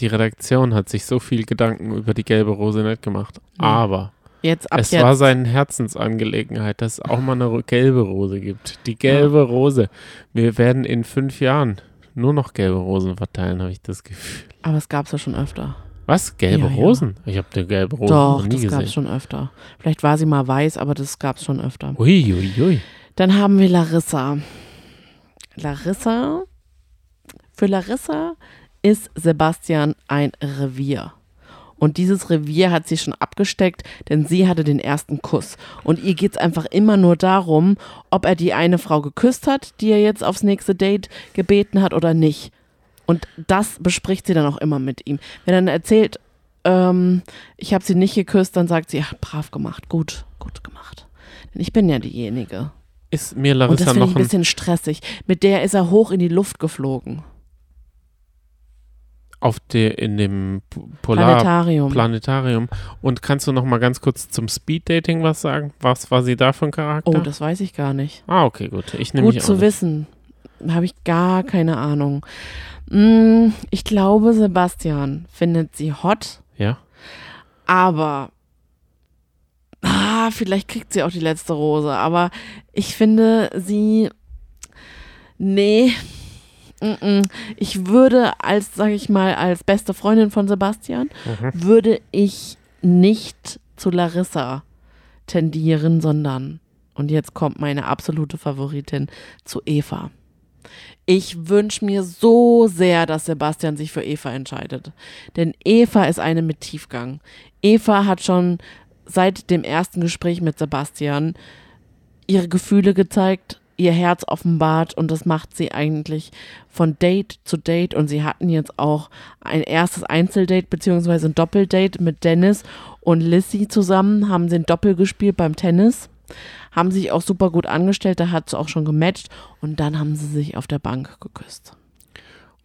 die Redaktion hat sich so viel Gedanken über die gelbe Rose nicht gemacht. Nee. Aber Jetzt ab es jetzt. war seine Herzensangelegenheit, dass es auch mal eine gelbe Rose gibt. Die gelbe Rose. Wir werden in fünf Jahren nur noch gelbe Rosen verteilen, habe ich das Gefühl. Aber es gab es ja schon öfter. Was? Gelbe Ja, ja. Rosen? Ich habe die gelbe Rose Doch, noch nie das gab gesehen. es schon öfter. Vielleicht war sie mal weiß, aber das gab es schon öfter. Ui, ui, ui. Dann haben wir Larissa. Larissa. Für Larissa ist Sebastian ein Revier. Und dieses Revier hat sie schon abgesteckt, denn sie hatte den ersten Kuss. Und ihr geht es einfach immer nur darum, ob er die eine Frau geküsst hat, die er jetzt aufs nächste Date gebeten hat oder nicht. Und das bespricht sie dann auch immer mit ihm. Wenn er dann erzählt, ähm, ich habe sie nicht geküsst, dann sagt sie, ja, brav gemacht, gut, gut gemacht. Denn ich bin ja diejenige. Ist mir Und das Larissa finde ich ein bisschen stressig. Mit der ist er hoch in die Luft geflogen. Auf der in dem Polar Planetarium. Planetarium. Und kannst du noch mal ganz kurz zum Speeddating was sagen? Was war sie da für ein Charakter? oh, das weiß ich gar nicht. ah, okay, gut. Ich nehme Gut zu nicht. wissen. Habe ich gar keine Ahnung. Mm, ich glaube, Sebastian findet sie hot, Ja. aber ah, vielleicht kriegt sie auch die letzte Rose. Aber ich finde sie. Nee. Ich würde als, sage ich mal, als beste Freundin von Sebastian, Mhm. würde ich nicht zu Larissa tendieren, sondern, und jetzt kommt meine absolute Favoritin, zu Eva. Ich wünsche mir so sehr, dass Sebastian sich für Eva entscheidet. Denn Eva ist eine mit Tiefgang. Eva hat schon seit dem ersten Gespräch mit Sebastian ihre Gefühle gezeigt, ihr Herz offenbart und das macht sie eigentlich von Date zu Date und sie hatten jetzt auch ein erstes Einzeldate beziehungsweise ein Doppeldate mit Dennis und Lissy zusammen, haben sie ein Doppel gespielt beim Tennis, haben sich auch super gut angestellt, da hat es auch schon gematcht und dann haben sie sich auf der Bank geküsst.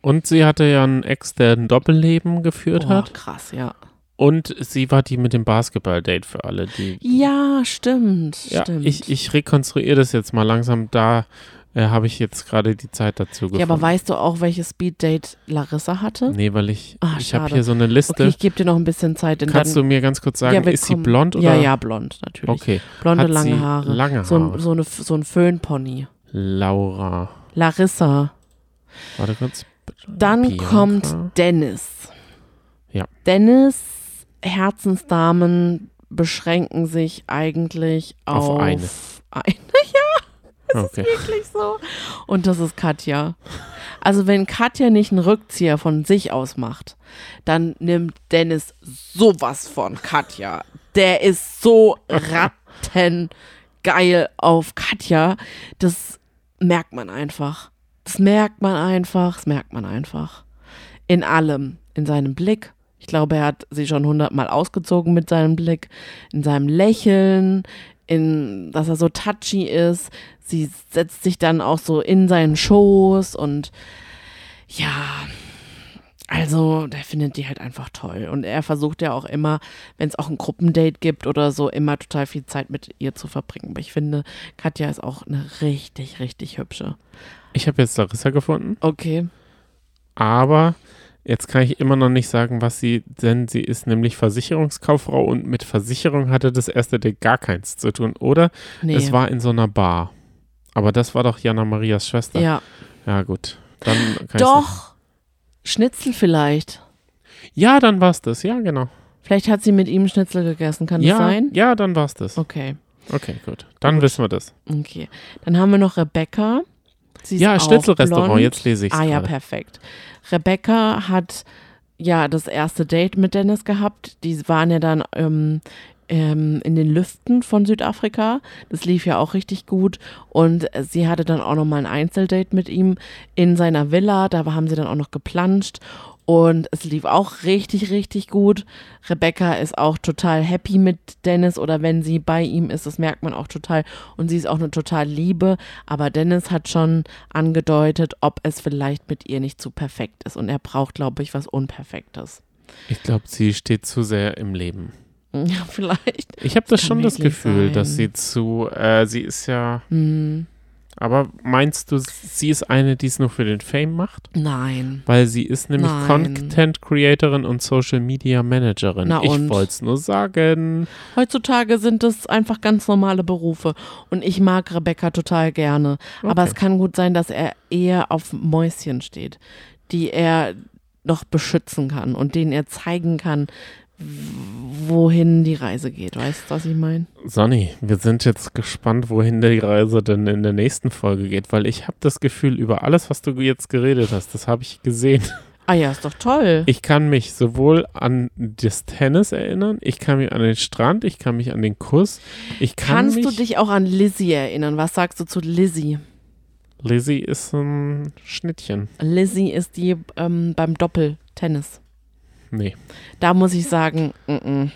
Und sie hatte ja einen Ex, der ein Doppelleben geführt Oh, hat. krass, ja. Und sie war die mit dem Basketball-Date für alle, die. Ja, stimmt, Ja, stimmt. ich, ich rekonstruiere das jetzt mal langsam. Da äh, habe ich jetzt gerade die Zeit dazu gefunden. ja, aber weißt du auch, welches Speeddate Larissa hatte? Nee, weil ich, Ah, ich habe hier so eine Liste. Okay, ich gebe dir noch ein bisschen Zeit. Kannst dann, du mir ganz kurz sagen, Ja, ist sie blond oder? Ja, ja, blond, natürlich. Okay. Blonde, Hat lange Haare. lange So, ein, Haare? so, eine, so ein Föhnpony. Laura. Larissa. Warte kurz. Dann Bianca. kommt Dennis. Ja. Dennis, Herzensdamen beschränken sich eigentlich auf, Auf eine. eine. Okay. Wirklich so. Und das ist Katja. Also wenn Katja nicht einen Rückzieher von sich aus macht, dann nimmt Dennis sowas von Katja. Der ist so rattengeil auf Katja. Das merkt man einfach. Das merkt man einfach. Das merkt man einfach. In allem. In seinem Blick. Ich glaube, er hat sie schon hundertmal ausgezogen mit seinem Blick. In seinem Lächeln. In, dass er so touchy ist. Sie setzt sich dann auch so in seinen Schoß und ja, also der findet die halt einfach toll. Und er versucht ja auch immer, wenn es auch ein Gruppendate gibt oder so, immer total viel Zeit mit ihr zu verbringen. Aber ich finde, Katja ist auch eine richtig, richtig hübsche. Ich habe jetzt Larissa gefunden, Okay. aber jetzt kann ich immer noch nicht sagen, was sie, denn sie ist nämlich Versicherungskauffrau und mit Versicherung hatte das erste Date gar keins zu tun, oder? Nee. Es war in so einer Bar. Aber das war doch Jana Marias Schwester. ja. Ja, gut. Dann Doch. Schnitzel vielleicht. Ja, dann war's das. Ja, genau. Vielleicht hat sie mit ihm Schnitzel gegessen. Kann ja, das sein? ja, dann war's das. Okay. Okay, gut. Dann Gut. wissen wir das. Okay. Dann haben wir noch Rebecca. Sie ist Ja, Schnitzelrestaurant, jetzt lese ich's Ah ja, perfekt. Rebecca hat ja das erste Date mit Dennis gehabt. Die waren ja dann ähm, ähm, in den Lüften von Südafrika. Das lief ja auch richtig gut. Und sie hatte dann auch nochmal ein Einzeldate mit ihm in seiner Villa. Da haben sie dann auch noch geplanscht. Und es lief auch richtig, richtig gut. Rebecca ist auch total happy mit Dennis oder wenn sie bei ihm ist, das merkt man auch total. Und sie ist auch eine total Liebe. Aber Dennis hat schon angedeutet, ob es vielleicht mit ihr nicht zu perfekt ist. Und er braucht, glaube ich, was Unperfektes. Ich glaube, sie steht zu sehr im Leben. Ja, vielleicht. Ich habe das kann schon das Gefühl, dass sein. sie zu, äh, sie ist ja, Hm. Aber meinst du, sie ist eine, die es nur für den Fame macht? Nein. Weil sie ist nämlich Nein. Content Creatorin und Social Media Managerin. Na ich wollte es nur sagen. Heutzutage sind es einfach ganz normale Berufe. Und ich mag Rebecca total gerne. Aber Okay. es kann gut sein, dass er eher auf Mäuschen steht, die er noch beschützen kann und denen er zeigen kann, wohin die Reise geht. Weißt du, was ich meine? Sonny, wir sind jetzt gespannt, wohin die Reise denn in der nächsten Folge geht, weil ich habe das Gefühl, über alles, was du jetzt geredet hast, das habe ich gesehen. Ah ja, ist doch toll. Ich kann mich sowohl an das Tennis erinnern, ich kann mich an den Strand, ich kann mich an den Kuss, ich kann Kannst du dich auch an Lizzie erinnern? Was sagst du zu Lizzie? Lizzie ist ein Schnittchen. Lizzie ist die ähm, beim Doppeltennis. Nee, Da muss ich sagen, mm -mm,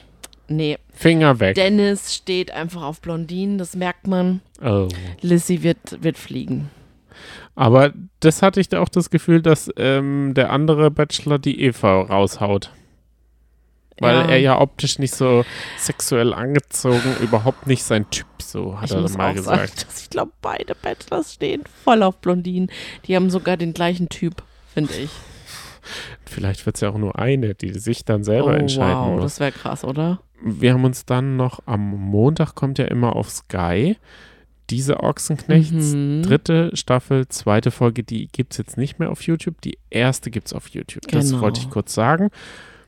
nee. Finger weg. Dennis steht einfach auf Blondinen, das merkt man. Oh. Lizzie wird, wird fliegen. Aber das hatte ich da auch das Gefühl, dass ähm, der andere Bachelor die Eva raushaut. Weil Ja. er ja optisch nicht so sexuell angezogen, überhaupt nicht sein Typ, so hat Ich er muss mal auch gesagt. sagen, dass ich glaube, beide Bachelors stehen voll auf Blondinen. Die haben sogar den gleichen Typ, finde ich. Vielleicht wird es ja auch nur eine, die sich dann selber oh, entscheiden wow, muss. das wäre krass, oder? Wir haben uns dann noch am Montag kommt ja immer auf Sky diese Ochsenknechts Mhm. dritte Staffel, zweite Folge, die gibt es jetzt nicht mehr auf YouTube. Die erste gibt es auf YouTube. Das Genau. wollte ich kurz sagen.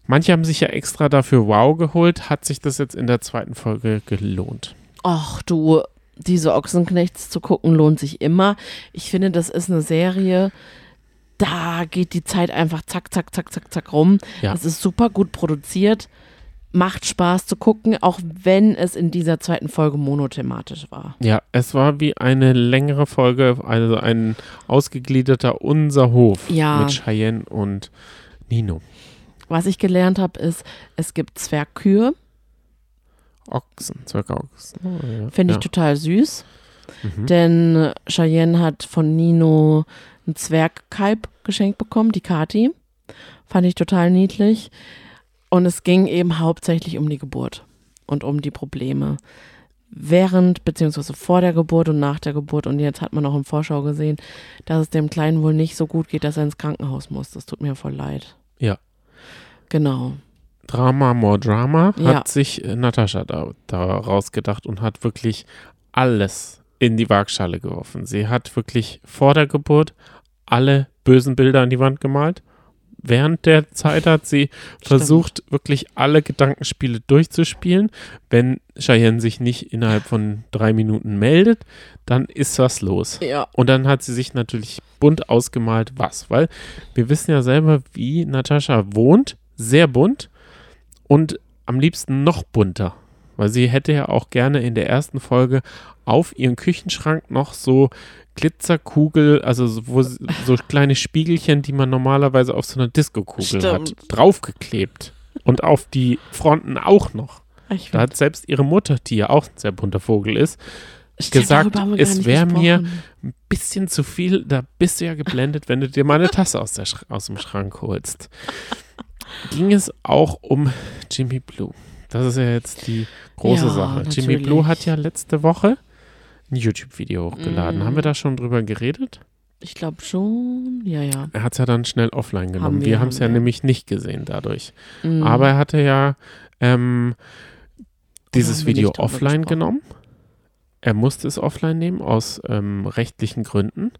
Manche haben sich ja extra dafür Wow geholt. Hat sich das jetzt in der zweiten Folge gelohnt? Ach du, diese Ochsenknechts zu gucken lohnt sich immer. Ich finde, das ist eine Serie, da geht die Zeit einfach zack, zack, zack, zack, zack rum. Ja. Es ist super gut produziert, macht Spaß zu gucken, auch wenn es in dieser zweiten Folge monothematisch war. Ja, es war wie eine längere Folge, also ein ausgegliederter Unser Hof Ja. mit Cheyenne und Nino. Was ich gelernt habe, ist, es gibt Zwergkühe, Ochsen, Zwergochsen. Oh, ja. finde ich ja. total süß, Mhm. denn Cheyenne hat von Nino einen Zwergkalb geschenkt bekommen, die Kati. Fand ich total niedlich. Und es ging eben hauptsächlich um die Geburt und um die Probleme während beziehungsweise vor der Geburt und nach der Geburt. Und jetzt hat man auch im Vorschau gesehen, dass es dem Kleinen wohl nicht so gut geht, dass er ins Krankenhaus muss. Das tut mir voll leid. Ja. Genau. Drama, more Drama, Ja. hat sich äh, Natascha da, da rausgedacht und hat wirklich alles in die Waagschale geworfen. Sie hat wirklich vor der Geburt alle bösen Bilder an die Wand gemalt. Während der Zeit hat sie versucht, wirklich alle Gedankenspiele durchzuspielen. Wenn Cheyenne sich nicht innerhalb von drei Minuten meldet, dann ist was los. Ja. Und dann hat sie sich natürlich bunt ausgemalt, was. Weil wir wissen ja selber, wie Natascha wohnt. Sehr bunt und am liebsten noch bunter. Weil sie hätte ja auch gerne in der ersten Folge auf ihren Küchenschrank noch so Glitzerkugel, also so, wo, so kleine Spiegelchen, die man normalerweise auf so einer Disco-Kugel hat, draufgeklebt. Und auf die Fronten auch noch. Ich Da hat selbst ihre Mutter, die ja auch ein sehr bunter Vogel ist, Stimmt, gesagt, es nicht wär mir- ein bisschen zu viel, da bist du ja geblendet, wenn du dir mal eine Tasse aus, aus dem Schrank holst. Ging es auch um Jimmy Blue. Das ist ja jetzt die große Ja, Sache. Jimmy natürlich. Blue hat ja letzte Woche ein YouTube-Video hochgeladen. Mhm. Haben wir da schon drüber geredet? Ich glaube schon. Ja, ja. Er hat es ja dann schnell offline genommen. Haben wir, wir haben es ja nämlich nicht gesehen dadurch. Mhm. Aber er hatte ja ähm, dieses Video offline genommen. Er musste es offline nehmen aus ähm, rechtlichen Gründen.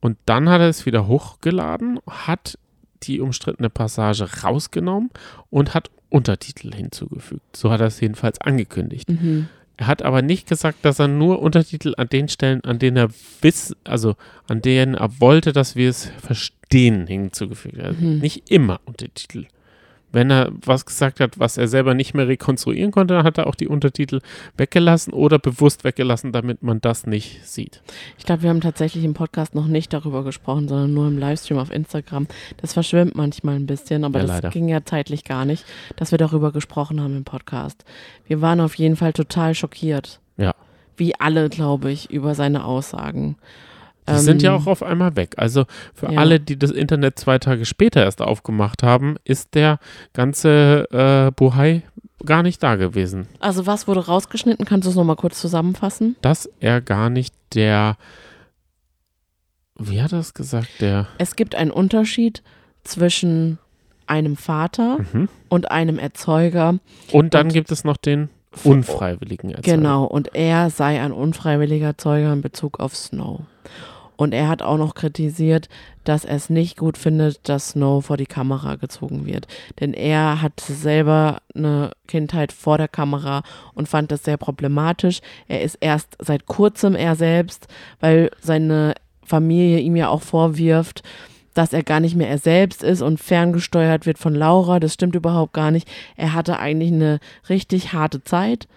Und dann hat er es wieder hochgeladen, hat die umstrittene Passage rausgenommen und hat Untertitel hinzugefügt. So hat er es jedenfalls angekündigt. Mhm. Er hat aber nicht gesagt, dass er nur Untertitel an den Stellen, an denen er wiss, also an denen er wollte, dass wir es verstehen, hinzugefügt hat. Mhm. Nicht immer Untertitel. Wenn er was gesagt hat, was er selber nicht mehr rekonstruieren konnte, dann hat er auch die Untertitel weggelassen oder bewusst weggelassen, damit man das nicht sieht. Ich glaube, wir haben tatsächlich im Podcast noch nicht darüber gesprochen, sondern nur im Livestream auf Instagram. Das verschwimmt manchmal ein bisschen, aber Ja, das leider. ging ja zeitlich gar nicht, dass wir darüber gesprochen haben im Podcast. Wir waren auf jeden Fall total schockiert. Ja. Wie alle, glaube ich, über seine Aussagen. Die sind ja Ähm, auch auf einmal weg. Also für ja. alle, die das Internet zwei Tage später erst aufgemacht haben, ist der ganze äh, Buhai gar nicht da gewesen. Also was wurde rausgeschnitten? Kannst du es nochmal kurz zusammenfassen? dass er gar nicht der Wie hat er es gesagt? Der. Es gibt einen Unterschied zwischen einem Vater Mhm. und einem Erzeuger. Und dann Und- gibt es noch den unfreiwilligen Erzeuger. Genau, und er sei ein unfreiwilliger Erzeuger in Bezug auf Snow. Und er hat auch noch kritisiert, dass er es nicht gut findet, dass Snow vor die Kamera gezogen wird. Denn er hat selber eine Kindheit vor der Kamera und fand das sehr problematisch. Er ist erst seit kurzem er selbst, weil seine Familie ihm ja auch vorwirft, dass er gar nicht mehr er selbst ist und ferngesteuert wird von Laura. Das stimmt überhaupt gar nicht. Er hatte eigentlich eine richtig harte Zeit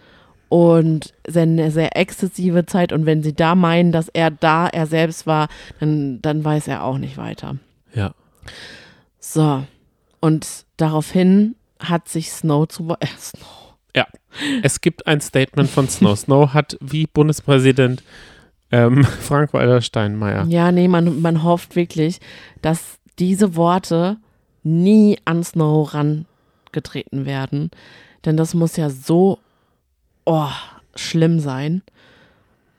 und sehr- eine sehr exzessive Zeit. Und wenn sie da meinen, dass er da er selbst war, dann, dann weiß er auch nicht weiter. Ja. So. Und daraufhin hat sich Snow zu. Äh, Snow. Es gibt ein Statement von Snow. Snow hat wie Bundespräsident ähm, Frank-Walter Steinmeier. Ja, nee, man, man hofft wirklich, dass diese Worte nie an Snow rangetreten werden. Denn das muss ja so oh, schlimm sein.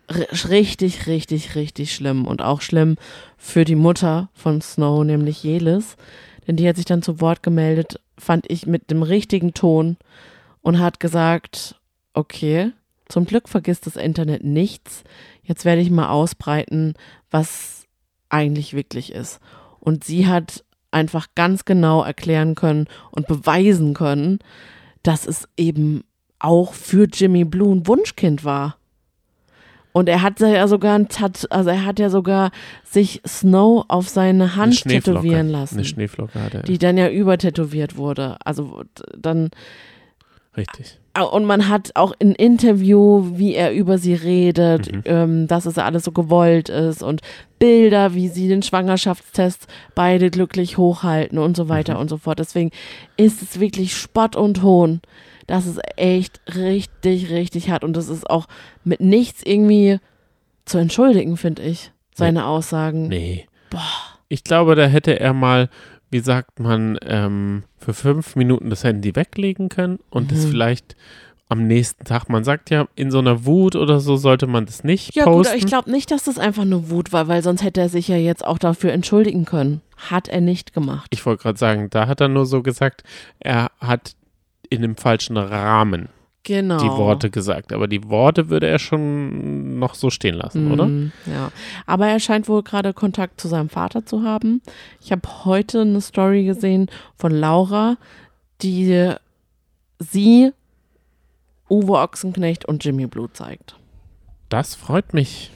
Richtig, richtig, richtig schlimm. Und auch schlimm für die Mutter von Snow, nämlich Jelis. Denn die hat sich dann zu Wort gemeldet, fand ich mit dem richtigen Ton und hat gesagt, okay, zum Glück vergisst das Internet nichts. Jetzt werde ich mal ausbreiten, was eigentlich wirklich ist. Und sie hat einfach ganz genau erklären können und beweisen können, dass es eben auch für Jimmy Blue ein Wunschkind war. Und er hat ja sogar ein Tat, also er hat ja sogar sich Snow auf seine Eine Hand tätowieren lassen, Eine Schneeflocke hat er. die dann ja übertätowiert wurde. Also dann Richtig. Ah, Und man hat auch in Interview, wie er über sie redet, Mhm. ähm, dass es alles so gewollt ist und Bilder, wie sie den Schwangerschaftstest beide glücklich hochhalten und so weiter Mhm. und so fort. Deswegen ist es wirklich Spott und Hohn. Das ist echt richtig, richtig hart und das ist auch mit nichts irgendwie zu entschuldigen, finde ich, seine Aussagen. Nee. Boah. Ich glaube, da hätte er mal, wie sagt man, ähm, für fünf Minuten das Handy weglegen können und das Mhm. vielleicht am nächsten Tag, man sagt ja, in so einer Wut oder so sollte man das nicht Ja, gut, posten. ich glaube nicht, dass das einfach nur Wut war, weil sonst hätte er sich ja jetzt auch dafür entschuldigen können. Hat er nicht gemacht. Ich wollte gerade sagen, da hat er nur so gesagt, er hat in dem falschen Rahmen Genau. die Worte gesagt. Aber die Worte würde er schon noch so stehen lassen, oder? Mhm, Ja. Aber er scheint wohl gerade Kontakt zu seinem Vater zu haben. Ich habe heute eine Story gesehen von Laura, die sie, Uwe Ochsenknecht und Jimmy Blue zeigt. Das freut mich.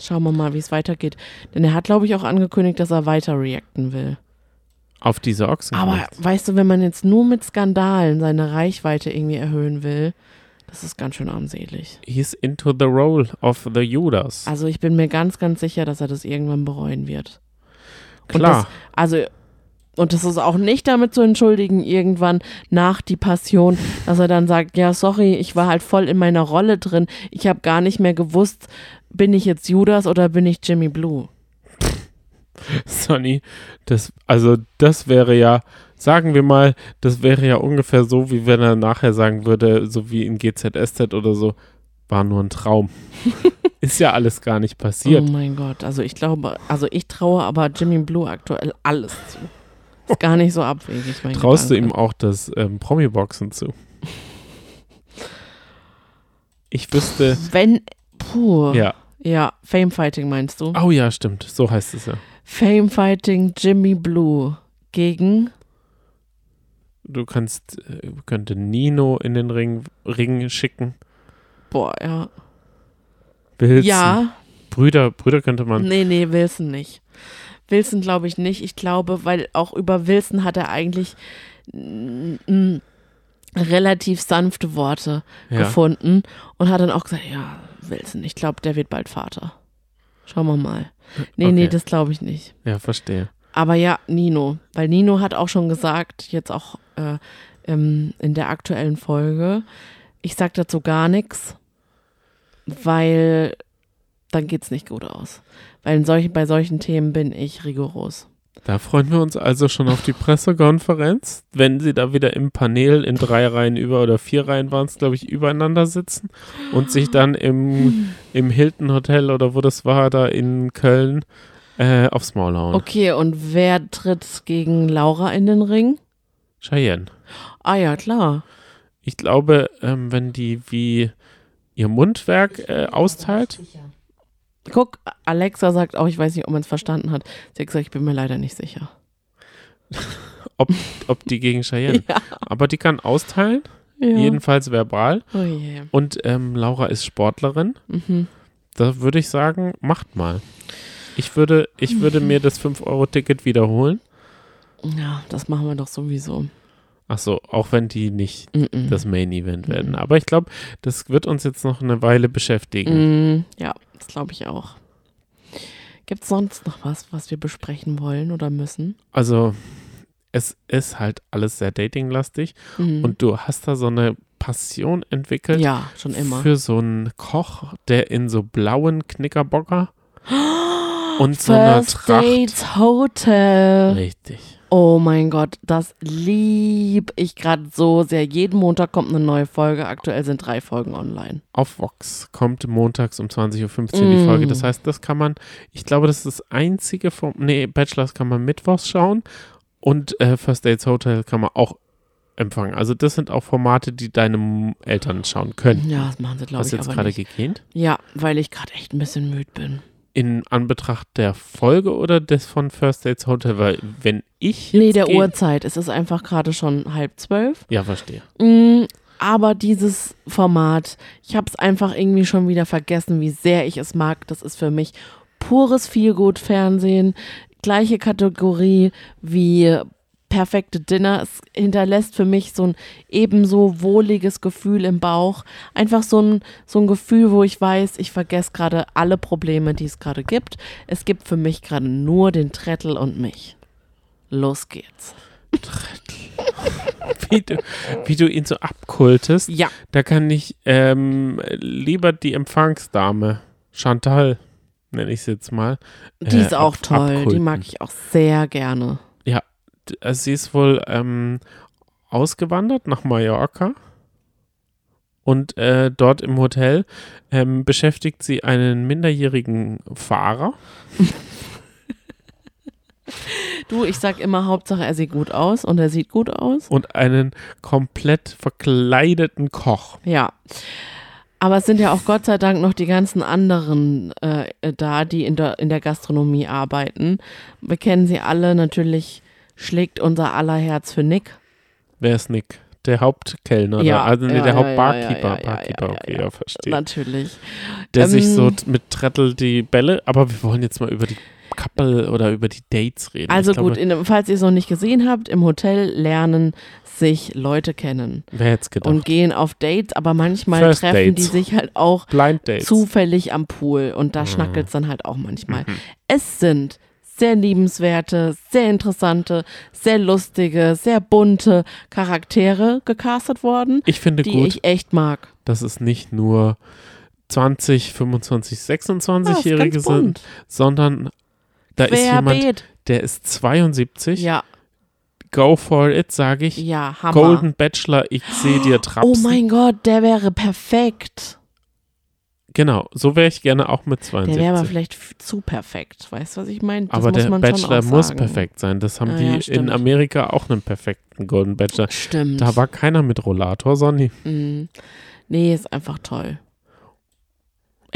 Schauen wir mal, wie es weitergeht. Denn er hat, glaube ich, auch angekündigt, dass er weiter reacten will. Auf diese Ochsen. Aber weißt du, wenn man jetzt nur mit Skandalen seine Reichweite irgendwie erhöhen will, das ist ganz schön armselig. He's into the role of the Judas. Also ich bin mir ganz, ganz sicher, dass er das irgendwann bereuen wird. Und Klar. Das, also, und das ist auch nicht damit zu entschuldigen, irgendwann nach die Passion, dass er dann sagt, ja, sorry, ich war halt voll in meiner Rolle drin. Ich habe gar nicht mehr gewusst, bin ich jetzt Judas oder bin ich Jimmy Blue? Sonny, das, also das wäre ja, sagen wir mal, das wäre ja ungefähr so, wie wenn er nachher sagen würde, so wie in GZSZ oder so, war nur ein Traum. Ist ja alles gar nicht passiert. Oh mein Gott, also ich glaube, also ich traue aber Jimmy Blue aktuell alles zu. Ist gar nicht so abwegig, mein Traust du Gedanke. ihm auch das ähm, Promi-Boxen zu? Ich wüsste, Wenn, puh, ja, ja. Fame Fighting meinst du? Oh ja, stimmt, so heißt es ja. Fame Fighting Jimmy Blue gegen Du kannst, äh, könnte Nino in den Ring, Ring schicken. Boah, ja. Wilson. Ja, Brüder, Brüder könnte man. nee, nee, Wilson nicht. Wilson glaube ich nicht. Ich glaube, weil auch über Wilson hat er eigentlich relativ sanfte Worte Ja. gefunden und hat dann auch gesagt, ja, Wilson, ich glaube, der wird bald Vater. Schauen wir mal. Nee, nee, Okay. das glaube ich nicht. ja, verstehe. Aber ja, Nino. Weil Nino hat auch schon gesagt, jetzt auch äh, ähm, in der aktuellen Folge, ich sag dazu gar nichts, weil dann geht's nicht gut aus. Weil solchen, bei solchen Themen bin ich rigoros. Da freuen wir uns also schon auf die Pressekonferenz, wenn sie da wieder im Panel in drei Reihen über oder vier Reihen waren es, glaube ich, übereinander sitzen und sich dann im, im Hilton Hotel oder wo das war, da in Köln äh, aufs Maul hauen. Okay, und wer tritt gegen Laura in den Ring? Cheyenne. Ah ja, klar. Ich glaube, ähm, wenn die wie ihr Mundwerk äh, austeilt, Guck, Alexa sagt auch, ich weiß nicht, ob man es verstanden hat. Sie hat gesagt, ich bin mir leider nicht sicher. ob, ob die gegen Cheyenne. Ja. Aber die kann austeilen, ja. jedenfalls verbal. Oh je. Und ähm, Laura ist Sportlerin. Mhm. Da würde ich sagen, macht mal. Ich würde, ich würde mir das 5-Euro-Ticket wiederholen. Ja, das machen wir doch sowieso. Achso, auch wenn die nicht Mhm. das Main-Event werden. Mhm. Aber ich glaube, das wird uns jetzt noch eine Weile beschäftigen. Mm, ja, das glaube ich auch. Gibt es sonst noch was, was wir besprechen wollen oder müssen? Also, es ist halt alles sehr datinglastig. Mhm. Und du hast da so eine Passion entwickelt ja, schon immer. für so einen Koch, der in so blauen Knickerbocker und so einer Tracht. Dates Hotel. Richtig. Oh mein Gott, das lieb ich gerade so sehr. Jeden Montag kommt eine neue Folge. Aktuell sind drei Folgen online. Auf Vox kommt montags um 20.15 Uhr die Mm. Folge. Das heißt, das kann man, ich glaube, das ist das einzige vom, nee, Bachelors kann man mittwochs schauen und äh, First Dates Hotel kann man auch empfangen. Also das sind auch Formate, die deine Eltern schauen können. Ja, das machen sie, glaube Hast ich, du jetzt gerade gegähnt? Ja, weil ich gerade echt ein bisschen müde bin. In Anbetracht der Folge oder des von First Dates Hotel? Weil wenn ich jetzt Nee, der Uhrzeit. Es ist einfach gerade schon halb zwölf. Ja, verstehe. Mm, aber dieses Format, ich habe es einfach irgendwie schon wieder vergessen, wie sehr ich es mag. Das ist für mich pures Feelgood-Fernsehen. Gleiche Kategorie wie perfekte Dinner. Es hinterlässt für mich so ein ebenso wohliges Gefühl im Bauch. Einfach so ein, so ein Gefühl, wo ich weiß, ich vergesse gerade alle Probleme, die es gerade gibt. Es gibt für mich gerade nur den Trettel und mich. Los geht's. Wie du, wie du ihn so abkultest, Ja. da kann ich ähm, lieber die Empfangsdame, Chantal, nenne ich es jetzt mal. Die äh, ist auch ab- toll. Die abkulten. mag ich auch sehr gerne. Also sie ist wohl ähm, ausgewandert nach Mallorca und äh, dort im Hotel ähm, beschäftigt sie einen minderjährigen Fahrer. Du, ich sag immer, Hauptsache er sieht gut aus und er sieht gut aus. und einen komplett verkleideten Koch. Ja. Aber es sind ja auch Gott sei Dank noch die ganzen anderen äh, da, die in der, in der Gastronomie arbeiten. Wir kennen sie alle. Natürlich schlägt unser aller Herz für Nick. Wer ist Nick? Der Hauptkellner, Ja, oder? also nee, ja, der ja, Hauptbarkeeper. Barkeeper, okay, ja. verstehe. Natürlich. Der Ähm, sich so mit Trettel die Bälle, aber wir wollen jetzt mal über die Couple oder über die Dates reden. Also glaube, gut, in, falls ihr es noch nicht gesehen habt, im Hotel lernen sich Leute kennen Wer hätte es gedacht? und gehen auf Dates, aber manchmal First treffen Dates. die sich halt auch Blind Dates. zufällig am Pool und da Mhm. schnackelt es dann halt auch manchmal. Es sind sehr liebenswerte, sehr interessante, sehr lustige, sehr bunte Charaktere gecastet worden, ich finde die gut, ich echt mag. dass es nicht nur 20, 25, Ja, ist 26-Jährige ganz sind, sondern da ist jemand, Querbeet. der ist 72. Ja, Go for it, sage ich. ja, Hammer. Golden Bachelor, ich sehe dir Trapsen. oh mein Gott, der wäre perfekt. Genau, so wäre ich gerne auch mit Der 72. wäre aber vielleicht zu perfekt. Weißt du, was ich meine? Aber der Bachelor muss perfekt sein. Das haben Ah, die ja, in. Amerika auch einen perfekten Golden Bachelor. Stimmt. Da war keiner mit Rollator, Sonny. Mm. Nee, ist einfach toll.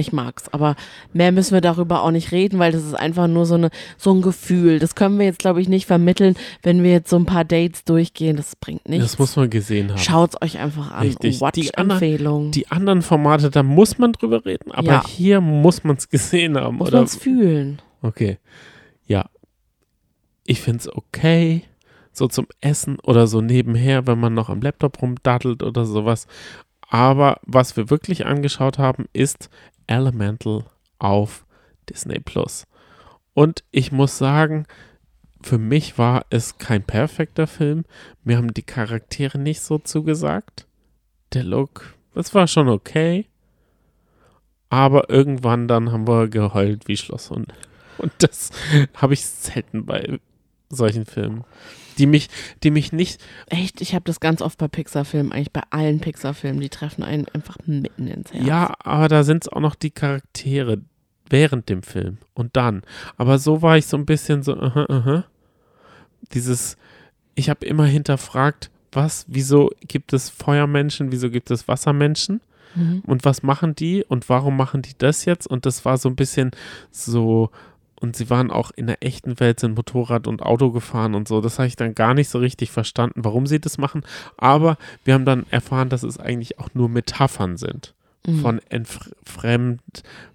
Ich mag's, aber mehr müssen wir darüber auch nicht reden, weil das ist einfach nur so, eine, so ein Gefühl. Das können wir jetzt, glaube ich, nicht vermitteln, wenn wir jetzt so ein paar Dates durchgehen. Das bringt nichts. Das muss man gesehen haben. Schaut's euch einfach an. Richtig. Die Watch-Empfehlung. Die anderen Formate, da muss man drüber reden, aber Ja. hier muss man es gesehen haben. Muss man's fühlen. Okay. Ja. Ich finde es okay, so zum Essen oder so nebenher, wenn man noch am Laptop rumdattelt oder sowas. Aber was wir wirklich angeschaut haben, ist Elemental auf Disney Plus. Und ich muss sagen, für mich war es kein perfekter Film. Mir haben die Charaktere nicht so zugesagt. Der Look, das war schon okay. Aber irgendwann dann haben wir geheult wie Schlosshunde. Und das habe ich selten bei solchen Filmen. Die mich, die mich nicht. Echt, ich habe das ganz oft bei Pixar-Filmen, eigentlich bei allen Pixar-Filmen, die treffen einen einfach mitten ins Herz. Ja, aber da sind es auch noch die Charaktere während dem Film und dann. Aber so war ich so ein bisschen so, uh -huh, uh -huh. dieses, ich habe immer hinterfragt, was, wieso gibt es Feuermenschen, wieso gibt es Wassermenschen? Mhm. Und was machen die und warum machen die das jetzt? Und das war so ein bisschen so, und sie waren auch in der echten Welt, sind Motorrad und Auto gefahren und so. Das habe ich dann gar nicht so richtig verstanden, warum sie das machen. Aber wir haben dann erfahren, dass es eigentlich auch nur Metaphern sind. Mhm. Von entf- fremd,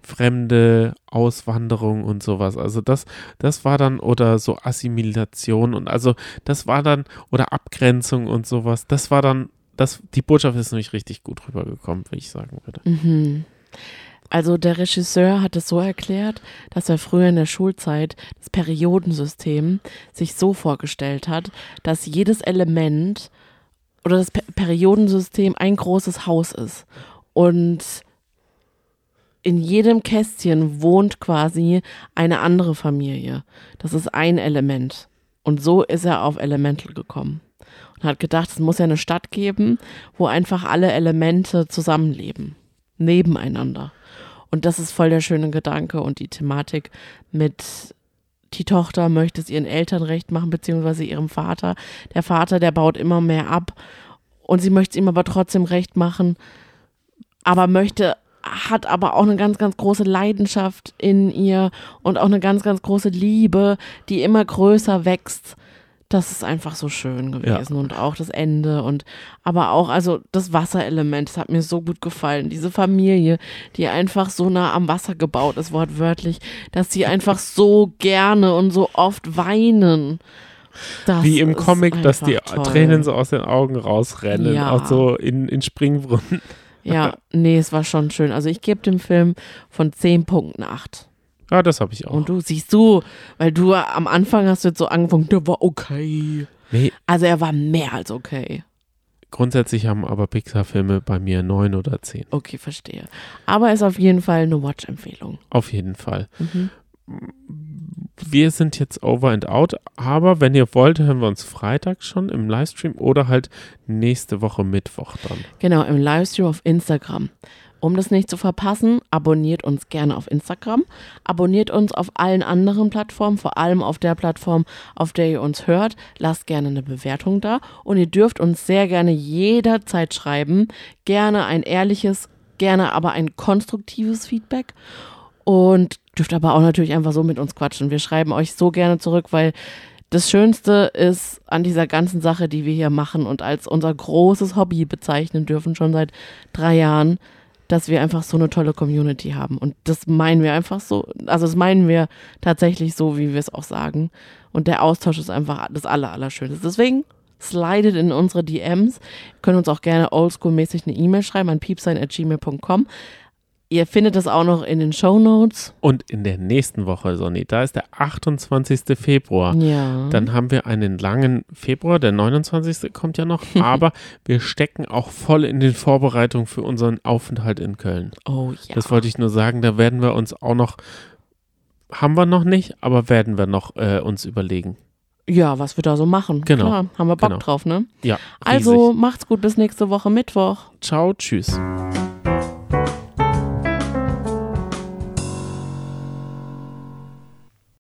fremde Auswanderung und sowas. Also das, das war dann, oder so Assimilation und also das war dann, oder Abgrenzung und sowas. Das war dann, das, die Botschaft ist nämlich richtig gut rübergekommen, wie ich sagen würde. Mhm. Also der Regisseur hat es so erklärt, dass er früher in der Schulzeit das Periodensystem sich so vorgestellt hat, dass jedes Element oder das Pe Periodensystem ein großes Haus ist. Und in jedem Kästchen wohnt quasi eine andere Familie. Das ist ein Element. Und so ist er auf Elemental gekommen. Und hat gedacht, es muss ja eine Stadt geben, wo einfach alle Elemente zusammenleben. Nebeneinander. Und das ist voll der schöne Gedanke und die Thematik mit die Tochter möchte es ihren Eltern recht machen, beziehungsweise ihrem Vater. Der Vater, der baut immer mehr ab und sie möchte es ihm aber trotzdem recht machen, aber möchte, hat aber auch eine ganz, ganz große Leidenschaft in ihr und auch eine ganz, ganz große Liebe, die immer größer wächst. Das ist einfach so schön gewesen Ja. und auch das Ende und aber auch also das Wasserelement, das hat mir so gut gefallen. Diese Familie, die einfach so nah am Wasser gebaut ist, wortwörtlich, dass sie einfach so gerne und so oft weinen. Das Wie im Comic, dass die toll. Tränen so aus den Augen rausrennen, Ja. auch so in, in Springbrunnen. Ja, nee, es war schon schön. Also ich gebe dem Film von 10 Punkten 8. Ja, das habe ich auch. Und du siehst du, weil du am Anfang hast du jetzt so angefangen, der war okay. nee, Also er war mehr als okay. grundsätzlich haben aber Pixar-Filme bei mir neun oder zehn. Okay, verstehe. Aber ist auf jeden Fall eine Watch-Empfehlung. Auf jeden Fall. Mhm. Wir sind jetzt over and out, aber wenn ihr wollt, hören wir uns Freitag schon im Livestream oder halt nächste Woche Mittwoch dann. Genau, im Livestream auf Instagram. Um das nicht zu verpassen, abonniert uns gerne auf Instagram. Abonniert uns auf allen anderen Plattformen, vor allem auf der Plattform, auf der ihr uns hört. Lasst gerne eine Bewertung da. Und ihr dürft uns sehr gerne jederzeit schreiben. Gerne ein ehrliches, gerne aber ein konstruktives Feedback. Und dürft aber auch natürlich einfach so mit uns quatschen. Wir schreiben euch so gerne zurück, weil das Schönste ist an dieser ganzen Sache, die wir hier machen und als unser großes Hobby bezeichnen dürfen, schon seit drei Jahren, dass wir einfach so eine tolle Community haben. Und das meinen wir einfach so, also das meinen wir tatsächlich so, wie wir es auch sagen. Und der Austausch ist einfach das Aller, Allerschönste. Deswegen slidet in unsere DMs. Ihr könnt uns auch gerne oldschool-mäßig eine E-Mail schreiben an piepsein.gmail.com. Ihr findet das auch noch in den Show Notes. Und in der nächsten Woche, Sonny, da ist der 28. Februar. Ja. Dann haben wir einen langen Februar, der 29. kommt ja noch, aber wir stecken auch voll in den Vorbereitungen für unseren Aufenthalt in Köln. oh ja. Das wollte ich nur sagen, da werden wir uns auch noch, haben wir noch nicht, aber werden wir noch äh, uns überlegen. Ja, was wir da so machen. Genau. Klar, haben wir Bock Genau. drauf, ne? Ja, Also riesig. macht's gut bis nächste Woche Mittwoch. Ciao, tschüss.